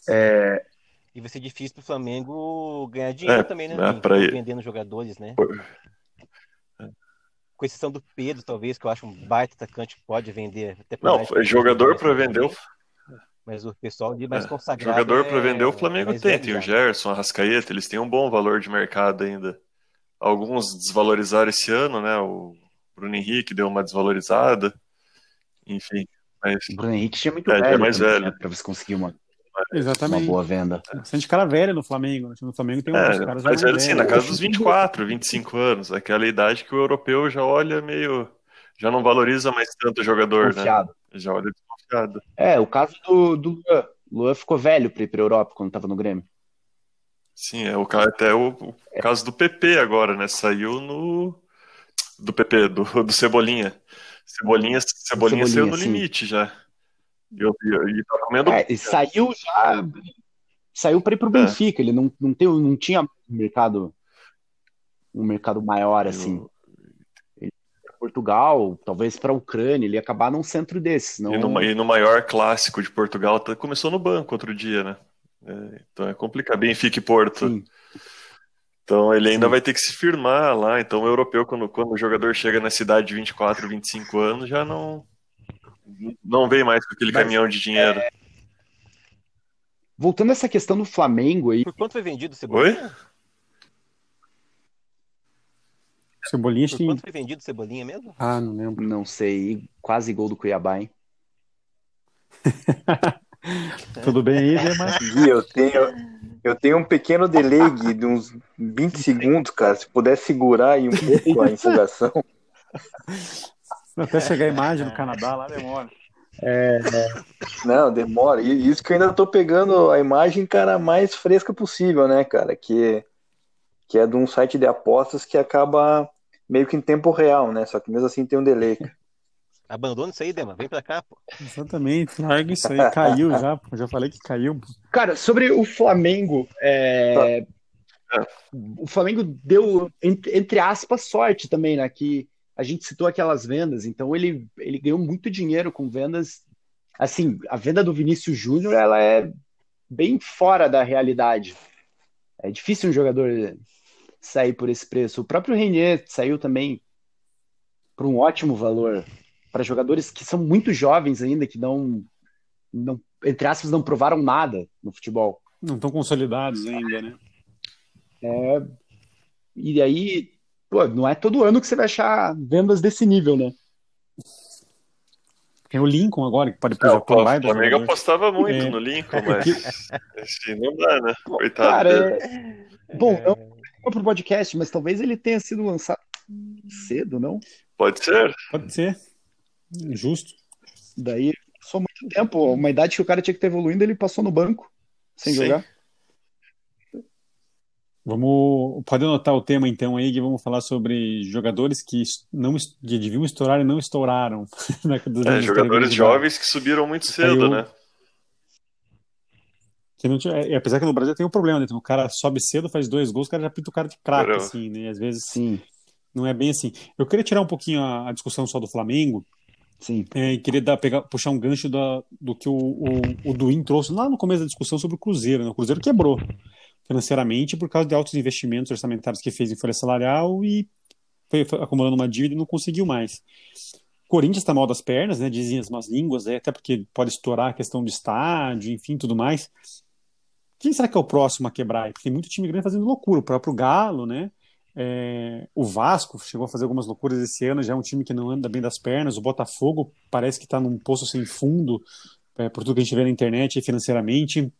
É, E vai ser difícil pro Flamengo ganhar dinheiro É, também, né? é, pra Vendendo jogadores, né? Por- Com exceção do Pedro, talvez, que eu acho um baita atacante que pode vender. Até Não, jogador para vender o Mas o pessoal de mais É, consagrado. Jogador é- para vender o Flamengo tem, tem o. Gerson, a Rascaeta, eles têm um bom valor de mercado ainda. Alguns desvalorizaram esse ano, né? O Bruno Henrique deu uma desvalorizada. Enfim, mas o Bruno Henrique tinha muito É, é velho mais também, velho. né, pra você conseguir uma, uma Exatamente. boa venda. Bastante cara velho no Flamengo. né? No Flamengo tem é, uns caras mais assim, velhos. na casa dos 24, 25 anos, aquela idade que o europeu já olha meio. já não valoriza mais tanto o jogador, né? Confiado. Já olha desconfiado. É, o caso do, do Luan. O Luan ficou velho pra ir pra Europa quando tava no Grêmio. Sim, é o até o, o caso do PP agora, né? Saiu no. Do PP, do, do Cebolinha. Cebolinha, Cebolinha, Cebolinha, saiu no sim. limite já. E, eu- e, e tá comendo. É, e saiu já. Saiu pra ir pro Benfica. Ele não, não, tem, não tinha um mercado. Um mercado maior assim. Portugal, talvez pra Ucrânia, ele ia acabar num centro desses. Não... E no, e no maior clássico de Portugal, tá- começou no banco outro dia, né? É, então é complicado. Benfica e Porto. Sim. Então ele ainda Sim. vai ter que se firmar lá. Então o europeu, quando, quando o jogador chega na cidade de 24, 25 anos, já não, não vem mais com aquele Mas, caminhão de dinheiro. Voltando a essa questão do Flamengo aí, Por quanto foi vendido o Cebolinha? Cebolinha acho Por quanto foi vendido o Cebolinha mesmo? Ah, não lembro. não sei, quase gol do Cuiabá, hein? Tudo bem aí, Dema? Gui, eu tenho, eu tenho um pequeno delay Gui, de uns 20 segundos, cara. Se puder segurar aí um pouco a empolgação. Até chegar a imagem no Canadá, lá demora. Não, demora. E isso que eu ainda tô pegando a imagem, cara, mais fresca possível, né, cara? Que, que é de um site de apostas que acaba meio que em tempo real, né? Só que mesmo assim tem um delay. Abandona isso aí, Dema. Vem pra cá, pô. Exatamente, larga isso aí. Caiu já, pô. Já falei que caiu. pô. Cara, sobre o Flamengo, é, o Flamengo deu, entre, entre aspas, sorte também, né? Que a gente citou aquelas vendas, então ele, ele ganhou muito dinheiro com vendas. Assim, a venda do Vinícius Júnior, ela é bem fora da realidade. É difícil um jogador sair por esse preço. O próprio Renier saiu também por um ótimo valor para jogadores que são muito jovens ainda, que não, não, entre aspas, não provaram nada no futebol. Não estão consolidados ainda, né? E aí, pô, não é todo ano que você vai achar vendas desse nível, né? Tem o Lincoln agora, que pode É, pôr o Japão lá. Flamengo apostava muito É. no Lincoln, mas assim, não dá, né? Coitado Cara, é... bom, não é pro podcast, mas talvez ele tenha sido lançado cedo, não? Pode ser. Pode ser. Justo. Daí passou muito tempo, uma idade que o cara tinha que estar evoluindo, ele passou no banco sem Sim. jogar. Vamos. Pode anotar o tema então aí, que vamos falar sobre jogadores que não que deviam estourar e não estouraram. né, É, jogadores jovens que subiram muito cedo, Caiu- né? Que não tinha- é, apesar que no Brasil tem um problema, né? O cara sobe cedo, faz dois gols, o cara já pinta o cara de craque, assim, né? E às vezes Sim, não é bem assim. Eu queria tirar um pouquinho a, a discussão só do Flamengo, sim. é, e queria dar, pegar, puxar um gancho da, do que o, o, o Duin trouxe lá no começo da discussão sobre o Cruzeiro. Né? O Cruzeiro quebrou financeiramente por causa de altos investimentos orçamentários que fez em folha salarial e foi, acumulando uma dívida e não conseguiu mais. Corinthians está mal das pernas, né? Dizem as más línguas, é, até porque pode estourar a questão do estádio, enfim, tudo mais. Quem será que é o próximo a quebrar? Porque tem muito time grande fazendo loucura. O próprio Galo, né? É, o Vasco chegou a fazer algumas loucuras esse ano, já é um time que não anda bem das pernas. O Botafogo parece que está num poço sem fundo, é, por tudo que a gente vê na internet e financeiramente.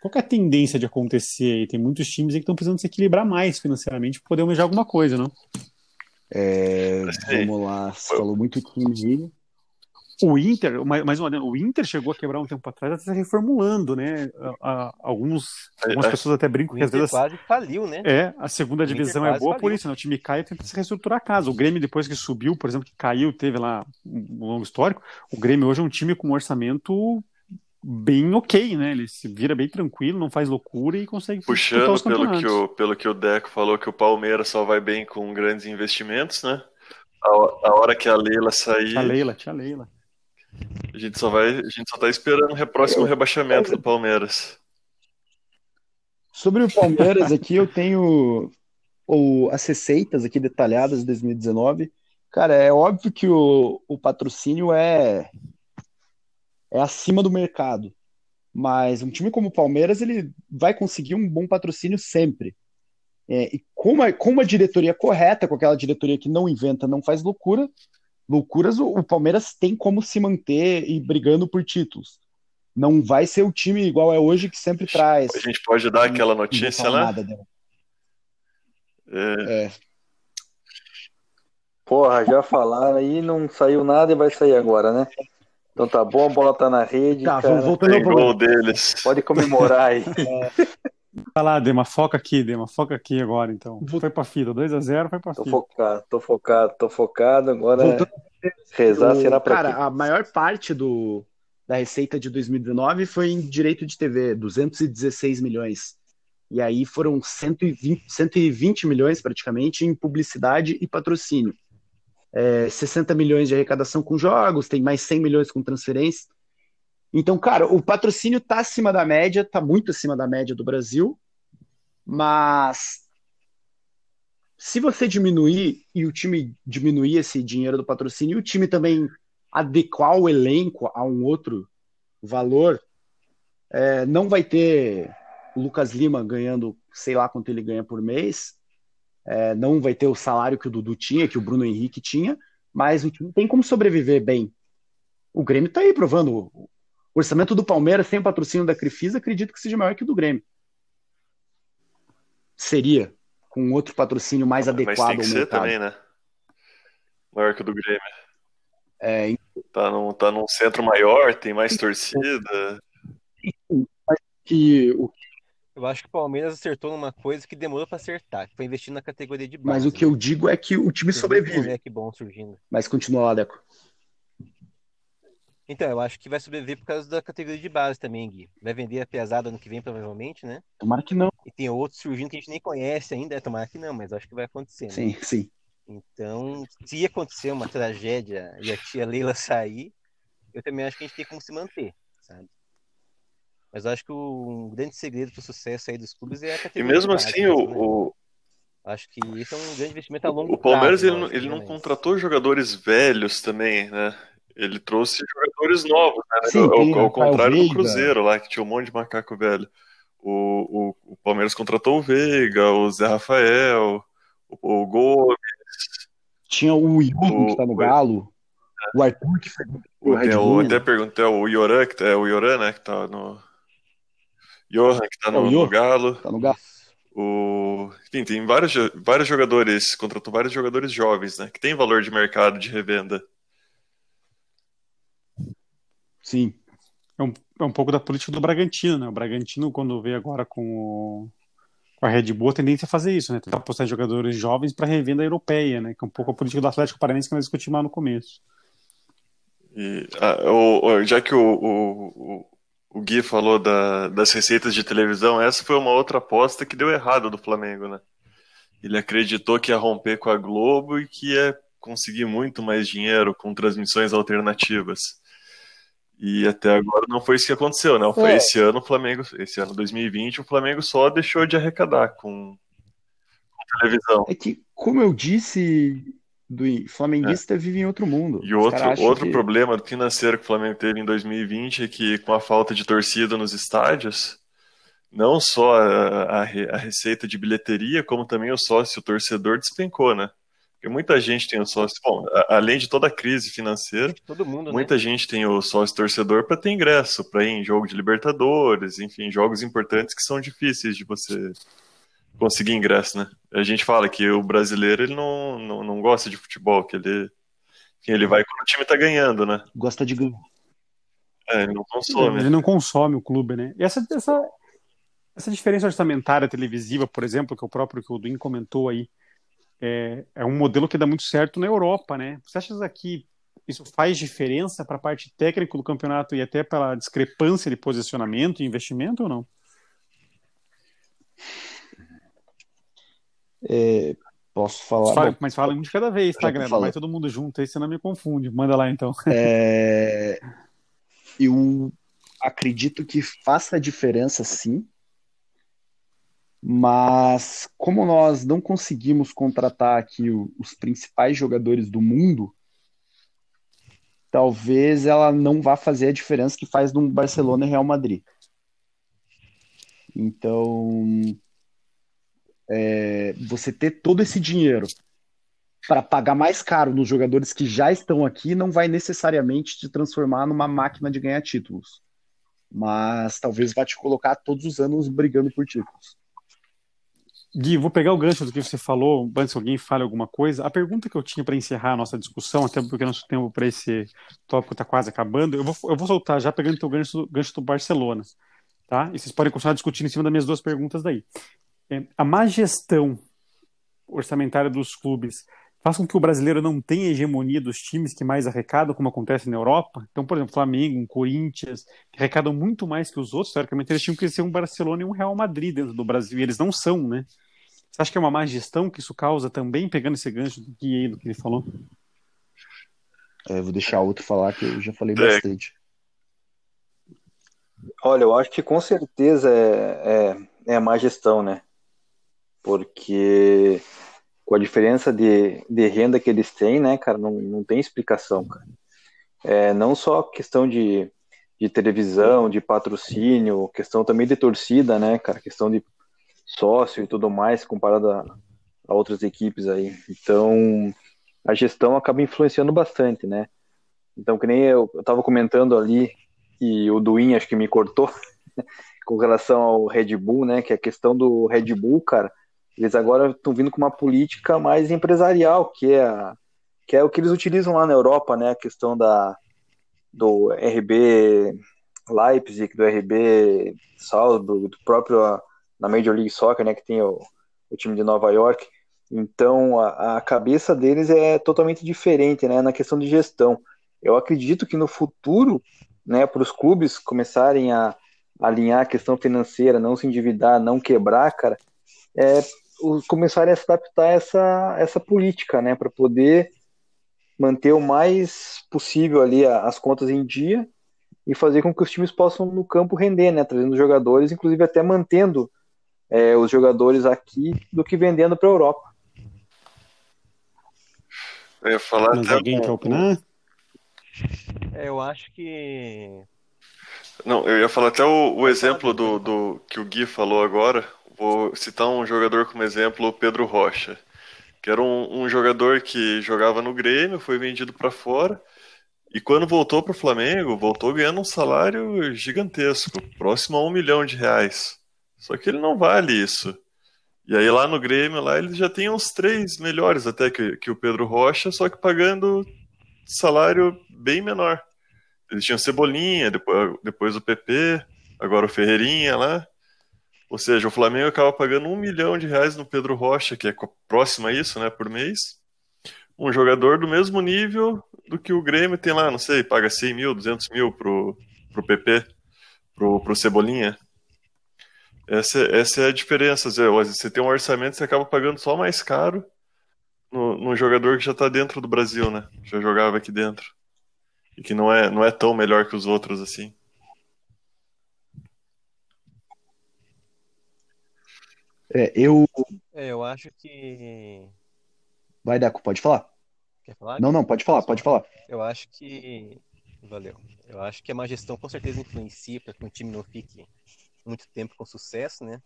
Qual que é a tendência de acontecer aí? Tem muitos times aí que estão precisando se equilibrar mais financeiramente para poder almejar alguma coisa, não? É, vamos lá, você falou muito time. O Inter, mais uma o Inter chegou a quebrar um tempo atrás, até se reformulando, né? A- a- alguns, algumas É, é. pessoas até brincam O que às vezes quase faliu, né? É, a segunda divisão é boa por faliu. isso, né? O time cai e tenta se reestruturar a casa. O Grêmio, depois que subiu, por exemplo, que caiu, teve lá um longo histórico. O Grêmio hoje é um time com um orçamento bem ok, né? Ele se vira bem tranquilo, não faz loucura e consegue Puxando os pelo que, o, pelo que o Deco falou que o Palmeiras só vai bem com grandes investimentos, né? A, a hora que a Leila sair, Tia Leila, tia Leila. A gente só vai, a gente só tá esperando o próximo rebaixamento do Palmeiras. Sobre o Palmeiras aqui, eu tenho o, as receitas aqui detalhadas de 2019. Cara, é óbvio que o, o patrocínio é, é acima do mercado. Mas um time como o Palmeiras, ele vai conseguir um bom patrocínio sempre. É, e com uma, com uma diretoria correta, com aquela diretoria que não inventa, não faz loucura, loucuras, o, o Palmeiras tem como se manter e brigando por títulos. Não vai ser o time igual é hoje que sempre traz. A gente pode dar aquela notícia lá? nada dela. É, É, Porra, já falaram aí, não saiu nada e vai sair agora, né? Então tá bom, a bola tá na rede, Tá, cara. voltando tem gol deles. Pode comemorar aí. Vai lá, Dema, foca aqui, Dema, foca aqui agora, então. Foi pra fila, 2x0, foi pra Tô fila. focado, tô focado, tô focado. Agora Voltando rezar O- será pra cara, quê? a maior parte do, da receita de 2019 foi em direito de TV, 216 milhões. E aí foram 120, 120 milhões praticamente em publicidade e patrocínio. É, 60 milhões de arrecadação com jogos, tem mais 100 milhões com transferência. Então, cara, o patrocínio tá acima da média, tá muito acima da média do Brasil, mas se você diminuir e o time diminuir esse dinheiro do patrocínio e o time também adequar o elenco a um outro valor, é, não vai ter o Lucas Lima ganhando, sei lá quanto ele ganha por mês, é, não vai ter o salário que o Dudu tinha, que o Bruno Henrique tinha, mas o time tem como sobreviver bem. O Grêmio está aí provando. O orçamento do Palmeiras sem o patrocínio da Crefisa, acredito que seja maior que o do Grêmio. Seria, com outro patrocínio mais Mas adequado tem que ao ser mercado. também, né? Maior que o do Grêmio. É, Tá num, tá num centro maior, tem mais torcida. que o Eu acho que o Palmeiras acertou numa coisa que demorou pra acertar, que foi investir na categoria de base. Mas o que né? eu digo é que o time muito sobrevive. moleque bom surgindo. Mas continua lá, Deco. Então, eu acho que vai sobreviver por causa da categoria de base também, Gui. Vai vender a pesada ano que vem, provavelmente, né? Tomara que não. E tem outros surgindo que a gente nem conhece ainda. É, tomara que não, mas acho que vai acontecer, né? Sim, sim. Então, se acontecer uma tragédia e a tia Leila sair, eu também acho que a gente tem como se manter, sabe? Mas eu acho que o, um grande segredo pro sucesso aí dos clubes é a E categoria mesmo de base assim, mesmo, né? o, o, Acho que esse é um grande investimento a longo o Palmeiras prazo, ele, ele né? não contratou jogadores velhos também, né? Ele trouxe jogadores novos, né? Sim, ao, tem ao Rafael contrário do. Cruzeiro lá, que tinha um monte de macaco velho. O, o, o Palmeiras contratou o Veiga, o Zé Rafael, o, o Gomes, Tinha o Yuri, que tá no Galo. O Arthur, que foi pro o, Red Bull. até perguntei o Yoran, que tá, é o Yoran, né? Que tá no. Johan, que tá É, no, Johan. no Galo. Tá no Galo. O... Enfim, tem vários, vários jogadores, contratou vários jogadores jovens, né? Que tem valor de mercado de revenda. Sim. É um, é um pouco da política do Bragantino, né? O Bragantino, quando veio agora com, o- com a Red Bull, a tendência é fazer isso, né? Tentar apostar jogadores jovens para revenda europeia, né? Que é um pouco a política do Atlético Paranaense que nós discutimos lá no começo. E, ah, o- já que o, o, o, o Gui falou da- das receitas de televisão, essa foi uma outra aposta que deu errado do Flamengo, né? Ele acreditou que ia romper com a Globo e que ia conseguir muito mais dinheiro com transmissões alternativas. E até agora não foi isso que aconteceu, né? Foi É. esse ano o Flamengo, esse ano 2020, o Flamengo só deixou de arrecadar com, com televisão. É que, como eu disse, do flamenguista vive em outro mundo. E Os outro, outro que- problema financeiro que o Flamengo teve em 2020 é que, com a falta de torcida nos estádios, não só a, a a receita de bilheteria, como também o sócio torcedor despencou, né? Porque muita gente tem o sócio. Bom, a- além de toda a crise financeira, Todo mundo, né? muita gente tem o sócio torcedor para ter ingresso, para ir em jogo de Libertadores, enfim, jogos importantes que são difíceis de você conseguir ingresso, né? A gente fala que o brasileiro ele não, não, não gosta de futebol, que ele, que ele vai quando o time tá ganhando, né? Gosta de ganhar. É, ele não consome. Ele não consome o clube, né? E essa, essa, essa diferença orçamentária televisiva, por exemplo, que o próprio que o Duin comentou aí, é, é um modelo que dá muito certo na Europa, né? Você acha que isso faz diferença para a parte técnica do campeonato e até pela discrepância de posicionamento e investimento ou não? É, posso falar? Fala- Bom, mas fala um de cada vez, tá, falando. Vai todo mundo junto aí, senão me confunde. Manda lá então. É, eu acredito que faça diferença sim, mas como nós não conseguimos contratar aqui os principais jogadores do mundo, talvez ela não vá fazer a diferença que faz no Barcelona e Real Madrid. Então, é, você ter todo esse dinheiro para pagar mais caro nos jogadores que já estão aqui não vai necessariamente te transformar numa máquina de ganhar títulos. Mas talvez vá te colocar todos os anos brigando por títulos. Gui, vou pegar o gancho do que você falou, antes que alguém fale alguma coisa. A pergunta que eu tinha para encerrar a nossa discussão, até porque nosso tempo para esse tópico está quase acabando, eu vou, eu vou soltar já pegando o gancho, gancho do Barcelona. Tá? E vocês podem continuar discutindo em cima das minhas duas perguntas daí. É, a má gestão orçamentária dos clubes faz com que o brasileiro não tenha hegemonia dos times que mais arrecadam, como acontece na Europa. Então, por exemplo, Flamengo, um Corinthians, que arrecadam muito mais que os outros, teoricamente eles tinham que ser um Barcelona e um Real Madrid dentro do Brasil, e eles não são, né? Você acha que é uma má gestão que isso causa também, pegando esse gancho do Gui aí, do que ele falou? É, vou deixar outro falar que eu já falei É. bastante. Olha, eu acho que com certeza é, é, é má gestão, né? Porque com a diferença de, de renda que eles têm, né, cara, não, não tem explicação, cara. É, não só questão de, de televisão, de patrocínio, questão também de torcida, né, cara, questão de sócio e tudo mais, comparado a, a outras equipes aí. Então, a gestão acaba influenciando bastante, né? Então, que nem eu, eu tava comentando ali, e o Duin acho que me cortou, com relação ao Red Bull, né? Que é a questão do Red Bull, cara, eles agora estão vindo com uma política mais empresarial, que é, que é o que eles utilizam lá na Europa, né? A questão da, do RB Leipzig, do RB Salzburg, do próprio na Major League Soccer, né? Que tem o, o time de Nova York. Então, a, a cabeça deles é totalmente diferente, né? Na questão de gestão. Eu acredito que no futuro, né, para os clubes começarem a alinhar a questão financeira, não se endividar, não quebrar, cara, é começarem a se adaptar a essa, essa política, né, para poder manter o mais possível ali as contas em dia e fazer com que os times possam no campo render, né, trazendo jogadores, inclusive até mantendo é, os jogadores aqui do que vendendo para a Europa. Eu ia falar Mas alguém quer opinar? É, eu acho que. Não, eu ia falar até o, o exemplo do, do que o Gui falou agora. Vou citar um jogador como exemplo, o Pedro Rocha, que era um, um jogador que jogava no Grêmio, foi vendido para fora. E quando voltou para o Flamengo, voltou ganhando um salário gigantesco, próximo a um milhão de reais. Só que ele não vale isso. E aí lá no Grêmio, lá ele já tem uns três melhores até que, que o Pedro Rocha, só que pagando salário bem menor. Eles tinham Cebolinha, depois, depois o PP, agora o Ferreirinha lá. Ou seja, o Flamengo acaba pagando um milhão de reais no Pedro Rocha, que é próximo a isso, né, por mês. Um jogador do mesmo nível do que o Grêmio tem lá, não sei, paga 100 mil, 200 mil pro, pro PP, pro, pro Cebolinha. Essa, essa é a diferença. Você tem um orçamento, você acaba pagando só mais caro no, no jogador que já está dentro do Brasil, né? Já jogava aqui dentro. E que não é, não é tão melhor que os outros assim. É, eu. É, eu acho que. Vai, Deco, pode falar. Quer falar? Não, não, pode falar, pode falar. Eu acho que. Valeu. Eu acho que a má gestão com certeza influencia para que um time não fique muito tempo com sucesso, né?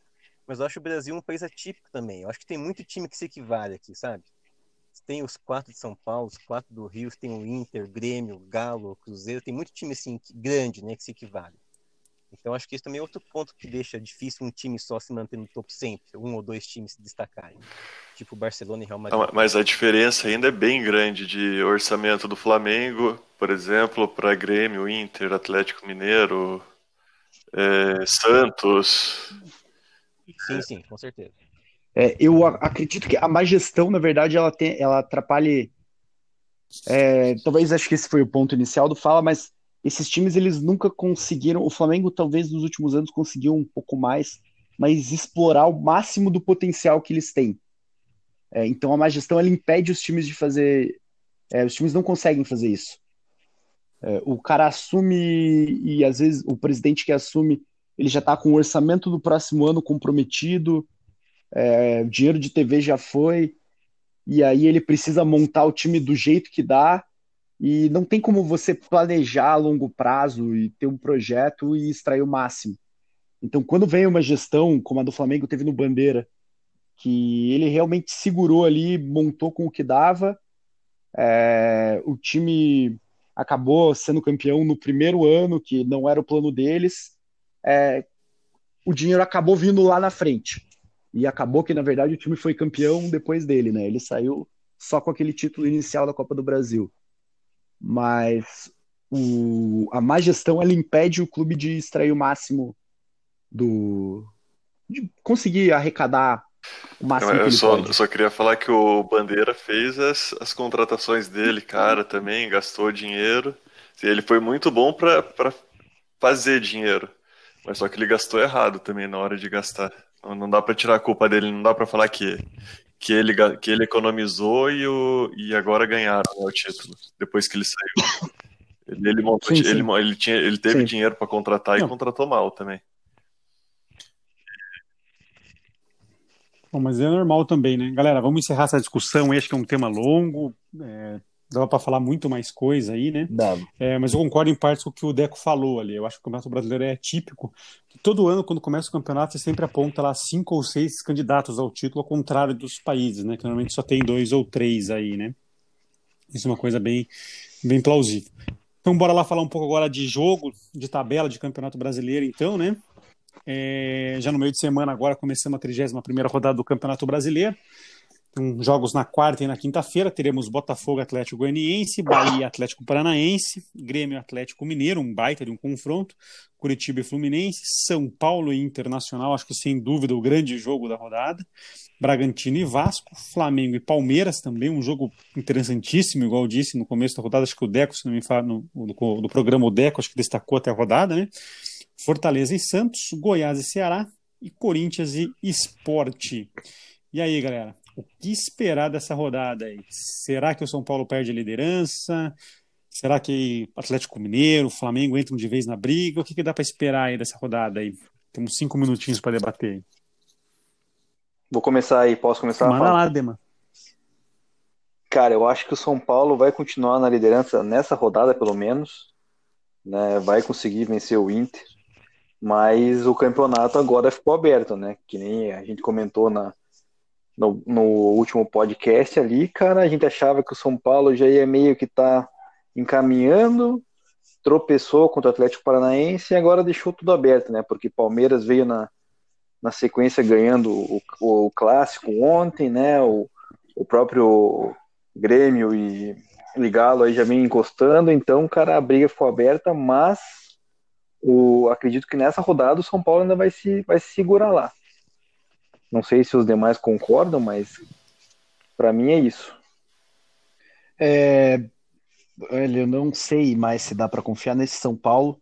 Mas eu acho o Brasil um país atípico também. Eu acho que tem muito time que se equivale aqui, sabe? tem os quatro de São Paulo, os quatro do Rio, tem o Inter, Grêmio, Galo, Cruzeiro, tem muito time assim grande, né, que se equivale. Então acho que isso também é outro ponto que deixa difícil um time só se manter no topo sempre, um ou dois times se destacarem, tipo Barcelona e Real Madrid. Mas a diferença ainda é bem grande de orçamento do Flamengo, por exemplo, para Grêmio, Inter, Atlético Mineiro, é, Santos. Sim, sim, com certeza. É, eu acredito que a má gestão, na verdade, ela, tem, ela atrapalha. É, talvez acho que esse foi o ponto inicial do Fala, mas esses times eles nunca conseguiram. O Flamengo, talvez nos últimos anos, conseguiu um pouco mais, mas explorar o máximo do potencial que eles têm. É, então a má gestão ela impede os times de fazer. É, os times não conseguem fazer isso. É, o cara assume e às vezes o presidente que assume ele já está com o orçamento do próximo ano comprometido é, o dinheiro de TV já foi, e aí ele precisa montar o time do jeito que dá, e não tem como você planejar a longo prazo e ter um projeto e extrair o máximo. Então, quando vem uma gestão como a do Flamengo teve no Bandeira, que ele realmente segurou ali, montou com o que dava, é, o time acabou sendo campeão no primeiro ano, que não era o plano deles, é, o dinheiro acabou vindo lá na frente. E acabou que, na verdade, o time foi campeão depois dele, né? Ele saiu só com aquele título inicial da Copa do Brasil. Mas o, a má gestão ela impede o clube de extrair o máximo do. de conseguir arrecadar o máximo eu, que ele só, pode. Eu só queria falar que o Bandeira fez as, as contratações dele, cara, também, gastou dinheiro. Ele foi muito bom para fazer dinheiro. Mas só que ele gastou errado também na hora de gastar. Não dá para tirar a culpa dele, não dá para falar que, que, ele, que ele economizou e, o, e agora ganharam né, o título, depois que ele saiu. Ele, ele, montou, Sim, sim. ele, ele, tinha, ele teve Sim. dinheiro para contratar Não. e contratou mal também. Bom, mas é normal também, né? Galera, vamos encerrar essa discussão que é um tema longo, é, dava para falar muito mais coisa aí, né? Dava. É, mas eu concordo em partes com o que o Deco falou ali. Eu acho que o Campeonato Brasileiro é típico. Todo ano, quando começa o campeonato, você sempre aponta lá cinco ou seis candidatos ao título, ao contrário dos países, né? Que normalmente só tem dois ou três aí, né? Isso é uma coisa bem, bem plausível. Então, bora lá falar um pouco agora de jogo, de tabela de Campeonato Brasileiro, então, né? É, já no meio de semana, agora começando a 31ª rodada do Campeonato Brasileiro. Jogos na quarta e na quinta-feira, teremos Botafogo Atlético Goianiense, Bahia Atlético Paranaense, Grêmio Atlético Mineiro, um baita de um confronto, Curitiba e Fluminense, São Paulo e Internacional, acho que sem dúvida o grande jogo da rodada, Bragantino e Vasco, Flamengo e Palmeiras também, um jogo interessantíssimo, igual eu disse no começo da rodada, acho que o Deco, se não me falo, no, no, no programa o Deco, acho que destacou até a rodada, né? Fortaleza e Santos, Goiás e Ceará e Corinthians e Esporte. E aí, galera, o que esperar dessa rodada aí? Será que o São Paulo perde a liderança? Será que Atlético Mineiro, Flamengo entram de vez na briga? O que, que dá para esperar aí dessa rodada aí? Temos cinco minutinhos para debater. aí. Vou começar aí, posso começar? a Manda falar? lá, Dema. Cara, eu acho que o São Paulo vai continuar na liderança nessa rodada, pelo menos. Né? Vai conseguir vencer o Inter. Mas o campeonato agora ficou aberto, né? Que nem a gente comentou na, no, no último podcast ali, cara. A gente achava que o São Paulo já ia meio que tá encaminhando, tropeçou contra o Atlético Paranaense e agora deixou tudo aberto, né? Porque Palmeiras veio na, na sequência ganhando o, o clássico ontem, né? O, o próprio Grêmio e, e Galo aí já vem encostando, então, cara, a briga ficou aberta, mas o, acredito que nessa rodada o São Paulo ainda vai se, vai se segurar lá. Não sei se os demais concordam, mas para mim é isso. É, olha, eu não sei mais se dá para confiar nesse São Paulo,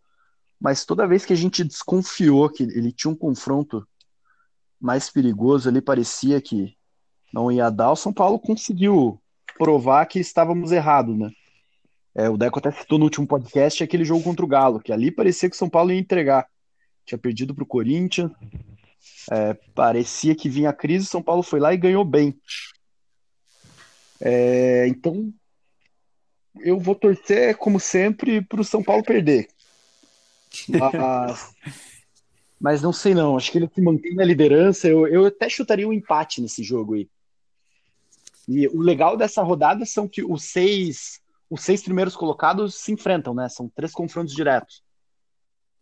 mas toda vez que a gente desconfiou que ele tinha um confronto mais perigoso, ali parecia que não ia dar, o São Paulo conseguiu provar que estávamos errados, né? É, o Deco até citou no último podcast aquele jogo contra o Galo, que ali parecia que o São Paulo ia entregar. Tinha perdido para o Corinthians, é, parecia que vinha a crise, o São Paulo foi lá e ganhou bem. É, então, eu vou torcer, como sempre, para o São Paulo perder. Mas, mas não sei não, acho que ele se mantém na liderança. Eu, eu até chutaria um empate nesse jogo aí. E o legal dessa rodada são que os seis, os seis primeiros colocados se enfrentam, né? São três confrontos diretos.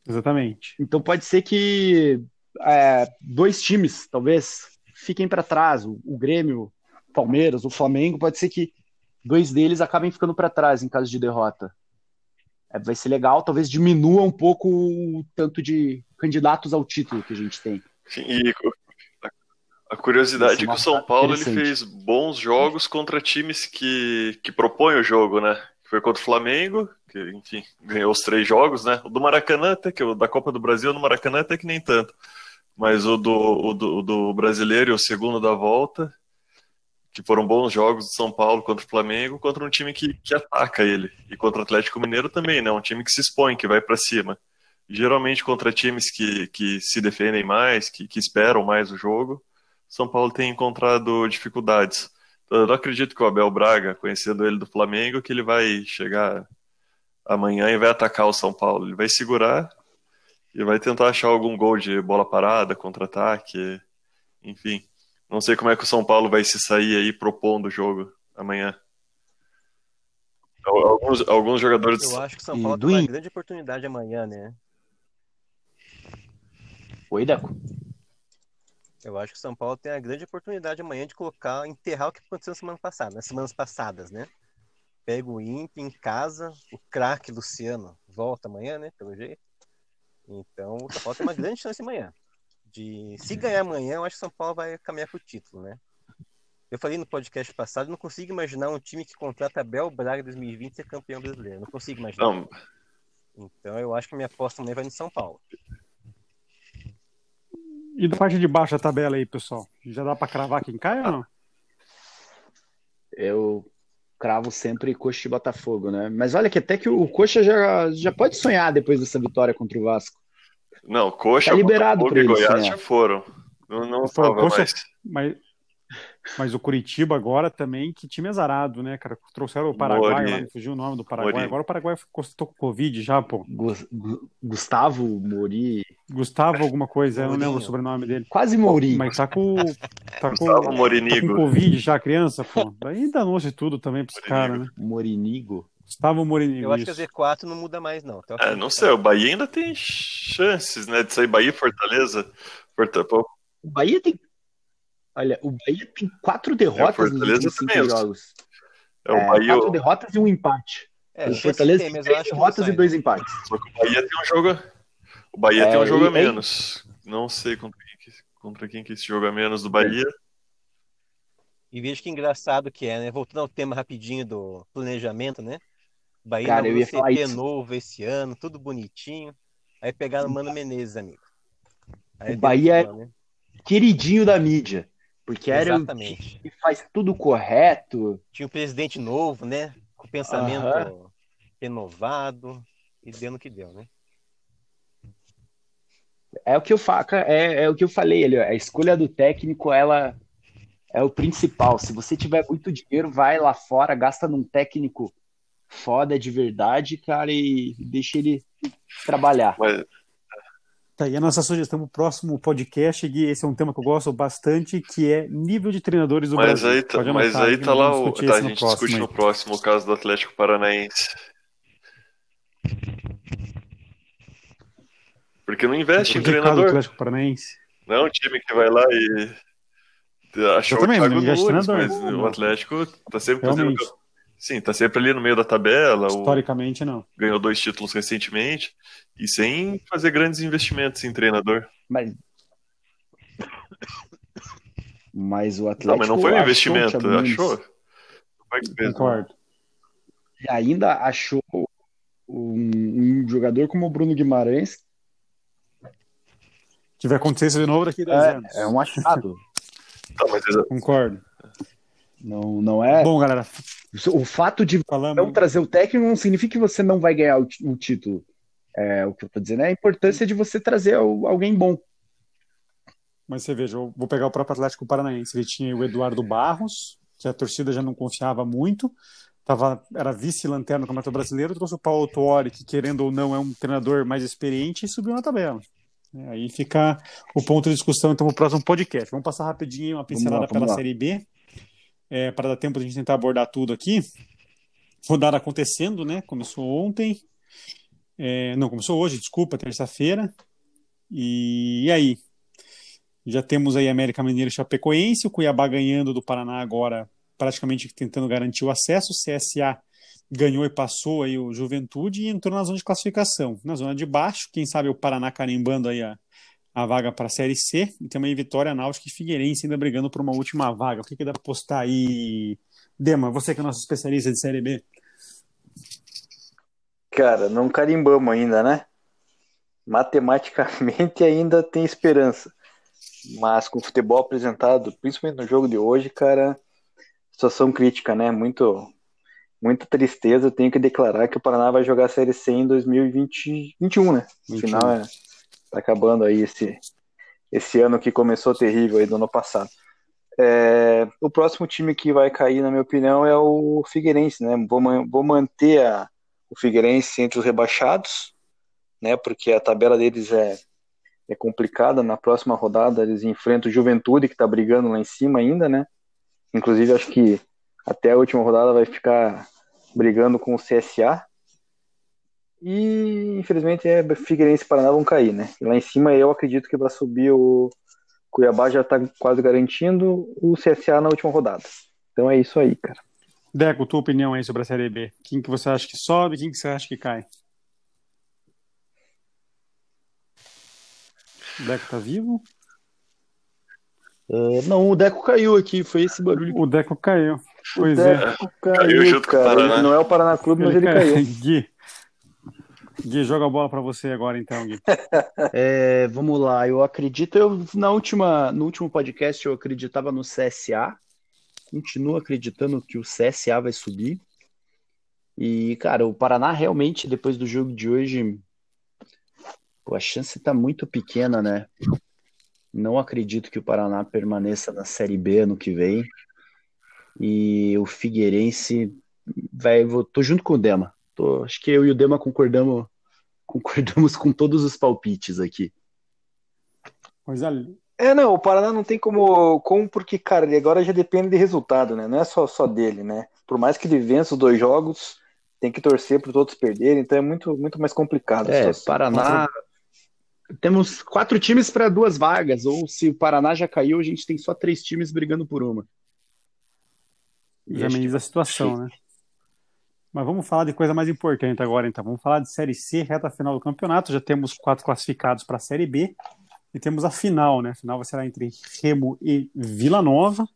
Exatamente. Então pode ser que é, dois times, talvez, fiquem para trás. O, o Grêmio, o Palmeiras, o Flamengo, pode ser que dois deles acabem ficando para trás em caso de derrota. É, vai ser legal, talvez diminua um pouco o tanto de candidatos ao título que a gente tem. Sim, e a curiosidade é que o São Paulo ele fez bons jogos contra times que, que propõem o jogo, né? Foi contra o Flamengo, que, enfim, ganhou os três jogos, né? O do Maracanã, até que o da Copa do Brasil, no Maracanã até que nem tanto. Mas o do, o do, o do brasileiro e o segundo da volta, que foram bons jogos do São Paulo contra o Flamengo, contra um time que, que ataca ele. E contra o Atlético Mineiro também, né? Um time que se expõe, que vai para cima. Geralmente contra times que, que se defendem mais, que, que esperam mais o jogo, São Paulo tem encontrado dificuldades. Então, eu não acredito que o Abel Braga, conhecendo ele do Flamengo, que ele vai chegar amanhã e vai atacar o São Paulo. Ele vai segurar e vai tentar achar algum gol de bola parada, contra-ataque, enfim. Não sei como é que o São Paulo vai se sair aí propondo o jogo amanhã. Alguns, alguns jogadores. Eu acho que o São Paulo tem uma grande oportunidade amanhã, né? Oi, Deco. Eu acho que o São Paulo tem a grande oportunidade amanhã de colocar, enterrar o que aconteceu na semana passada, nas semanas passadas, né? Pega o Inter em casa, o craque Luciano volta amanhã, né? Pelo jeito. Então o São Paulo tem uma grande chance amanhã. De, se ganhar amanhã, eu acho que o São Paulo vai caminhar pro título, né? Eu falei no podcast passado, não consigo imaginar um time que contrata Abel Braga 2020 ser campeão brasileiro. Não consigo imaginar. Não, Então eu acho que a minha aposta amanhã vai no São Paulo. E da parte de baixo da tabela aí, pessoal? Já dá para cravar quem cai ou não? Eu cravo sempre Coxa e Botafogo, né? Mas olha que até que o Coxa já, já pode sonhar depois dessa vitória contra o Vasco. Não, Coxa, Tá liberado Botafogo e Goiás sonhar. já foram. Não, não Coxa-. Mas, mas o Curitiba agora também, que time azarado, né, cara? Trouxeram o Paraguai Mori- lá, me fugiu o nome do Paraguai. Mori- Agora o Paraguai constatou com Covid já, pô. Gus- Gu- Gustavo Mori. Gustavo alguma coisa, eu não lembro o sobrenome dele. Quase Mori. Mas tá com. Tá com, Gustavo tá com Morinigo. Covid já, criança, pô. Daí danou-se tudo também pros Morinigo. caras, né? Morinigo. Gustavo Morinigo. Eu acho que a isso. Z4 não muda mais, não. Até o É, não sei, o Bahia ainda tem chances, né, de sair Bahia e Fortaleza. Forta- pô, O Bahia tem. Olha, o Bahia tem quatro derrotas nos Fortaleza últimos cinco também. jogos. É, o É, Bahia, quatro derrotas e um empate. É, o Fortaleza tem, três derrotas e dois empates. só que o Bahia tem um jogo. O Bahia É, tem um jogo a e- menos. Não sei contra quem, que, contra quem que esse jogo a menos do Bahia. E veja que engraçado que é, né? Voltando ao tema rapidinho do planejamento, né? Bahia Cara, eu ia falar CT isso. novo esse ano, tudo bonitinho. Aí pegaram o Mano Menezes, amigo. Aí O Bahia é- né? Queridinho da mídia. Porque era o Exatamente. que faz tudo correto. Tinha um presidente novo, né? Com pensamento Aham. renovado. E deu no que deu, né? É o que eu falo, é, é o que eu falei ali, a escolha do técnico, ela é o principal. Se você tiver muito dinheiro, vai lá fora, gasta num técnico foda de verdade, cara, e deixa ele trabalhar. Mas, Tá aí a nossa sugestão pro próximo podcast, Gui. Esse é um tema que eu gosto bastante, que é nível de treinadores do mas Brasil. aí, tá, mas aí tá lá o. Tá, a gente próximo discute aí. no próximo o caso do Atlético Paranaense. Porque não investe em caso do treinador. Atlético Paranaense? Não é um time que vai lá e achou Eu também, o Thiago não Nunes, treinador. mas o Atlético tá sempre fazendo. Sim, tá sempre ali no meio da tabela. O, historicamente não. ganhou dois títulos recentemente e sem fazer grandes investimentos em treinador. Mas, mas o Atlético Não, mas não foi um investimento, achou? Não que não. Concordo. E ainda achou um, um jogador como o Bruno Guimarães. Se tiver acontecido de novo daqui a 10 anos. É, é um achado. Tá, mas Concordo. Não, não é. Bom, galera, O fato de falamos. não trazer o técnico não significa que você não vai ganhar o, o título. É, o que eu tô dizendo é a importância de você trazer al- alguém bom. Mas você veja, eu vou pegar o próprio Atlético Paranaense. Ele tinha o Eduardo Barros, que a torcida já não confiava muito. Tava, era vice-lanterna no Campeonato Brasileiro. Trouxe o Paulo Tuori, que querendo ou não é um treinador mais experiente, e subiu na tabela. É, Aí fica o ponto de discussão então, no próximo podcast. Vamos passar rapidinho uma pincelada lá, vamos pela lá. Série B, é, para dar tempo de a gente tentar abordar tudo aqui. Rodada acontecendo, né? Começou ontem. É, não, começou hoje, desculpa, terça-feira. E, e aí? Já temos aí América Mineiro e Chapecoense, o Cuiabá ganhando do Paraná agora, praticamente tentando garantir o acesso. O CSA ganhou e passou aí o Juventude e entrou na zona de classificação. Na zona de baixo, quem sabe o Paraná carimbando aí a, a vaga para a Série C. E também Vitória, Náutico e Figueirense ainda brigando por uma última vaga. O que, que dá para postar aí? Dema, você que é nosso especialista de Série B. Cara, não carimbamos ainda, né? Matematicamente ainda tem esperança. Mas com o futebol apresentado, principalmente no jogo de hoje, cara, situação crítica, né? Muito, muita tristeza. Eu tenho que declarar que o Paraná vai jogar a Série C em 2021, né? No 21. final, é, tá acabando aí esse, esse ano que começou terrível aí do ano passado. É, o próximo time que vai cair, na minha opinião, é o Figueirense, né? Vou, vou manter a, o Figueirense entre os rebaixados, né? Porque a tabela deles é, é complicada. Na próxima rodada eles enfrentam o Juventude, que está brigando lá em cima ainda, né? Inclusive, acho que até a última rodada vai ficar brigando com o CSA. E infelizmente é Figueirense e Paraná vão cair, né? E lá em cima eu acredito que vai subir o Cuiabá já está quase garantindo o CSA na última rodada. Então é isso aí, cara. Deco, tua opinião aí sobre a Série B. Quem que você acha que sobe, quem que você acha que cai? O Deco tá vivo? É, não, o Deco caiu aqui, foi esse barulho. O Deco caiu. O Pois é. Deco Caiu caiu, junto com o cara. Paraná. Ele não é o Paraná Clube, mas ele caiu. caiu. Gui. Joga a bola pra você agora então, Gui. É, vamos lá, eu acredito, eu na última, no último podcast eu acreditava no CSA continuo acreditando que o CSA vai subir. E, cara, o Paraná realmente, depois do jogo de hoje, pô, a chance tá muito pequena, né? Não acredito que o Paraná permaneça na Série B ano que vem. E o Figueirense vai. Vou, tô junto com o Dema. Tô, acho que eu e o Dema concordamos, concordamos com todos os palpites aqui. Coisa É, não, o Paraná não tem como, como porque, cara, ele agora já depende de resultado, né? Não é só, só dele, né? Por mais que ele vença os dois jogos, tem que torcer para os outros perderem, então é muito, muito mais complicado. É. Paraná. Temos quatro times para duas vagas, ou se o Paraná já caiu, a gente tem só três times brigando por uma. E ameniza a situação, né? Mas vamos falar de coisa mais importante agora, então. Vamos falar de Série C, reta final do campeonato. Já temos quatro classificados para a Série B. E temos a final, né? A final vai ser entre Remo e Vila Nova.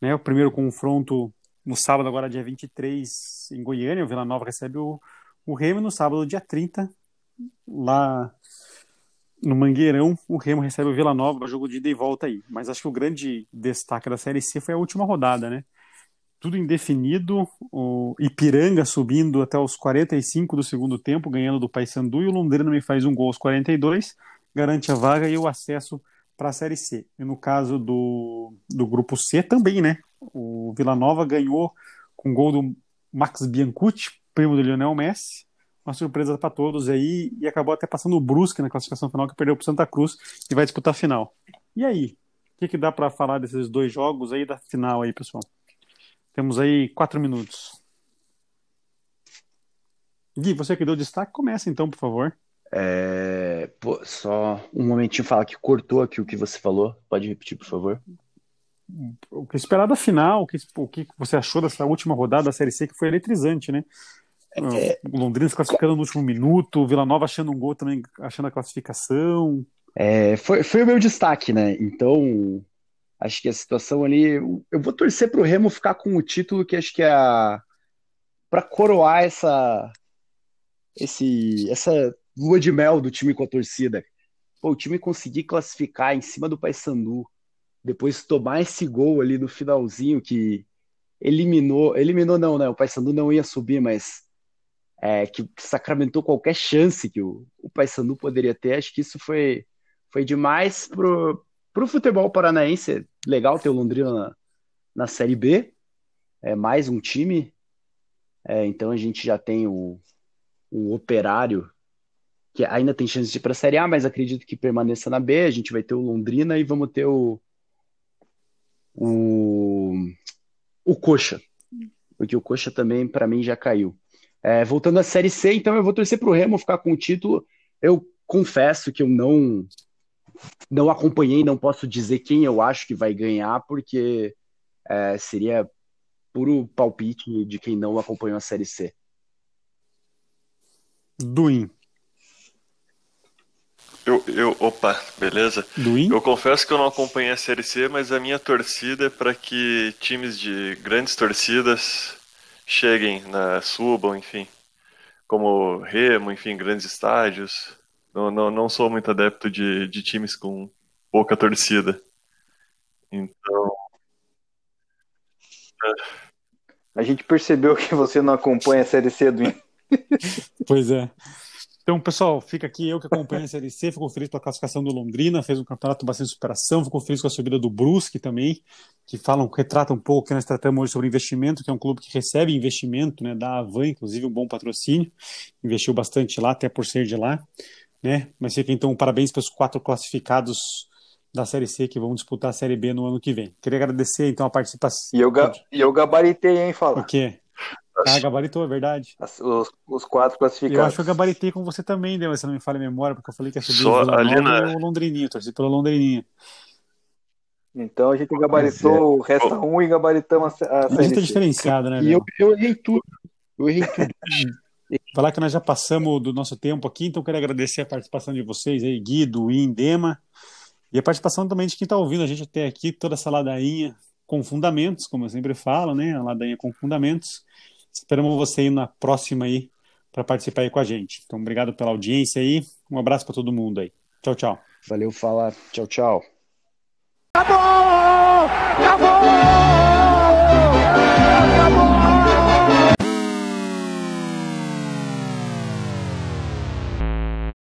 Né? O primeiro confronto no sábado, agora dia 23, em Goiânia. O Vila Nova recebe o, o Remo. No sábado, dia 30, lá no Mangueirão, o Remo recebe o Vila Nova. Jogo de ida e volta aí. Mas acho que o grande destaque da Série C foi a última rodada, né? Tudo indefinido, o Ipiranga subindo até os 45 do segundo tempo, ganhando do Paysandu, e o Londrina me faz um gol aos 42, garante a vaga e o acesso para a Série C. E no caso do, do grupo C também, né? O Vila Nova ganhou com gol do Max Biancucci, primo do Lionel Messi, uma surpresa para todos aí, e acabou até passando o Brusque na classificação final, que perdeu para Santa Cruz e vai disputar a final. E aí? O que, que dá para falar desses dois jogos aí da final aí, pessoal? Temos aí quatro minutos. Gui, você que deu destaque, começa então, por favor. É, pô, só um momentinho falar que cortou aqui o que você falou. Pode repetir, por favor? O que esperar da final, o que, o que você achou dessa última rodada da Série C, que foi eletrizante, né? O Londrina se classificando no último minuto, o Vila Nova achando um gol também, achando a classificação. É, foi, foi o meu destaque, né? Então, acho que a situação ali. Eu vou torcer pro Remo ficar com o título, que acho que é a. Pra coroar essa. Esse, essa lua de mel do time com a torcida. Pô, o time conseguir classificar em cima do Paysandu, depois tomar esse gol ali no finalzinho que eliminou. Eliminou, não, né? O Paysandu não ia subir, mas. É, que sacramentou qualquer chance que o, o Paysandu poderia ter. Acho que isso foi, foi demais pro, pro futebol paranaense. É legal ter o Londrina na, na Série B. É mais um time. É, então a gente já tem o, o Operário, que ainda tem chance de ir para a Série A, mas acredito que permaneça na B. A gente vai ter o Londrina e vamos ter o. O, o Coxa. Porque o Coxa também, para mim, já caiu. É, voltando à Série C, então eu vou torcer para o Remo ficar com o título. Eu confesso que eu não não acompanhei, não posso dizer quem eu acho que vai ganhar, porque é, seria puro palpite de quem não acompanhou a Série C. Duin. Eu, eu, opa, beleza? Duin? Eu confesso que eu não acompanhei a Série C, mas a minha torcida é para que times de grandes torcidas cheguem, na, subam, enfim. Como Remo, enfim, grandes estádios. Não, não, não sou muito adepto de, de times com pouca torcida. Então, A gente percebeu que você não acompanha a Série C do Pois é. Então, pessoal, fica aqui eu que acompanho a Série C, fico feliz pela classificação do Londrina, fez um campeonato bastante superação, fico feliz com a subida do Brusque também, que falam, retrata um pouco que nós tratamos hoje sobre investimento, que é um clube que recebe investimento, né, da Avan, inclusive um bom patrocínio, investiu bastante lá, até por ser de lá, né, mas fica então parabéns para os quatro classificados da Série C que vão disputar a Série B no ano que vem. Queria agradecer então a participação. E eu, ga e eu gabaritei, hein, fala. O quê? Ah, gabaritou, é verdade. As, os, os, quatro classificados. Eu acho que eu gabaritei com você também, Deu, se não me falha a memória, porque eu falei que ia subir Só ali na- o Londrininho, torci pelo Londrininho. Então a gente gabaritou o Resta 1 e gabaritamos a, a A gente é diferenciado, né, E eu, eu errei tudo. Eu errei tudo. Falar que nós já passamos do nosso tempo aqui, então quero agradecer a participação de vocês aí, Guido, Indema, e a participação também de quem está ouvindo a gente até aqui, toda essa ladainha com fundamentos, como eu sempre falo, né? A ladainha com fundamentos. Esperamos você aí na próxima aí para participar aí com a gente. Então, obrigado pela audiência aí. Um abraço para todo mundo aí. Tchau, tchau. Valeu, fala. Tchau, tchau. Acabou! Acabou! Acabou!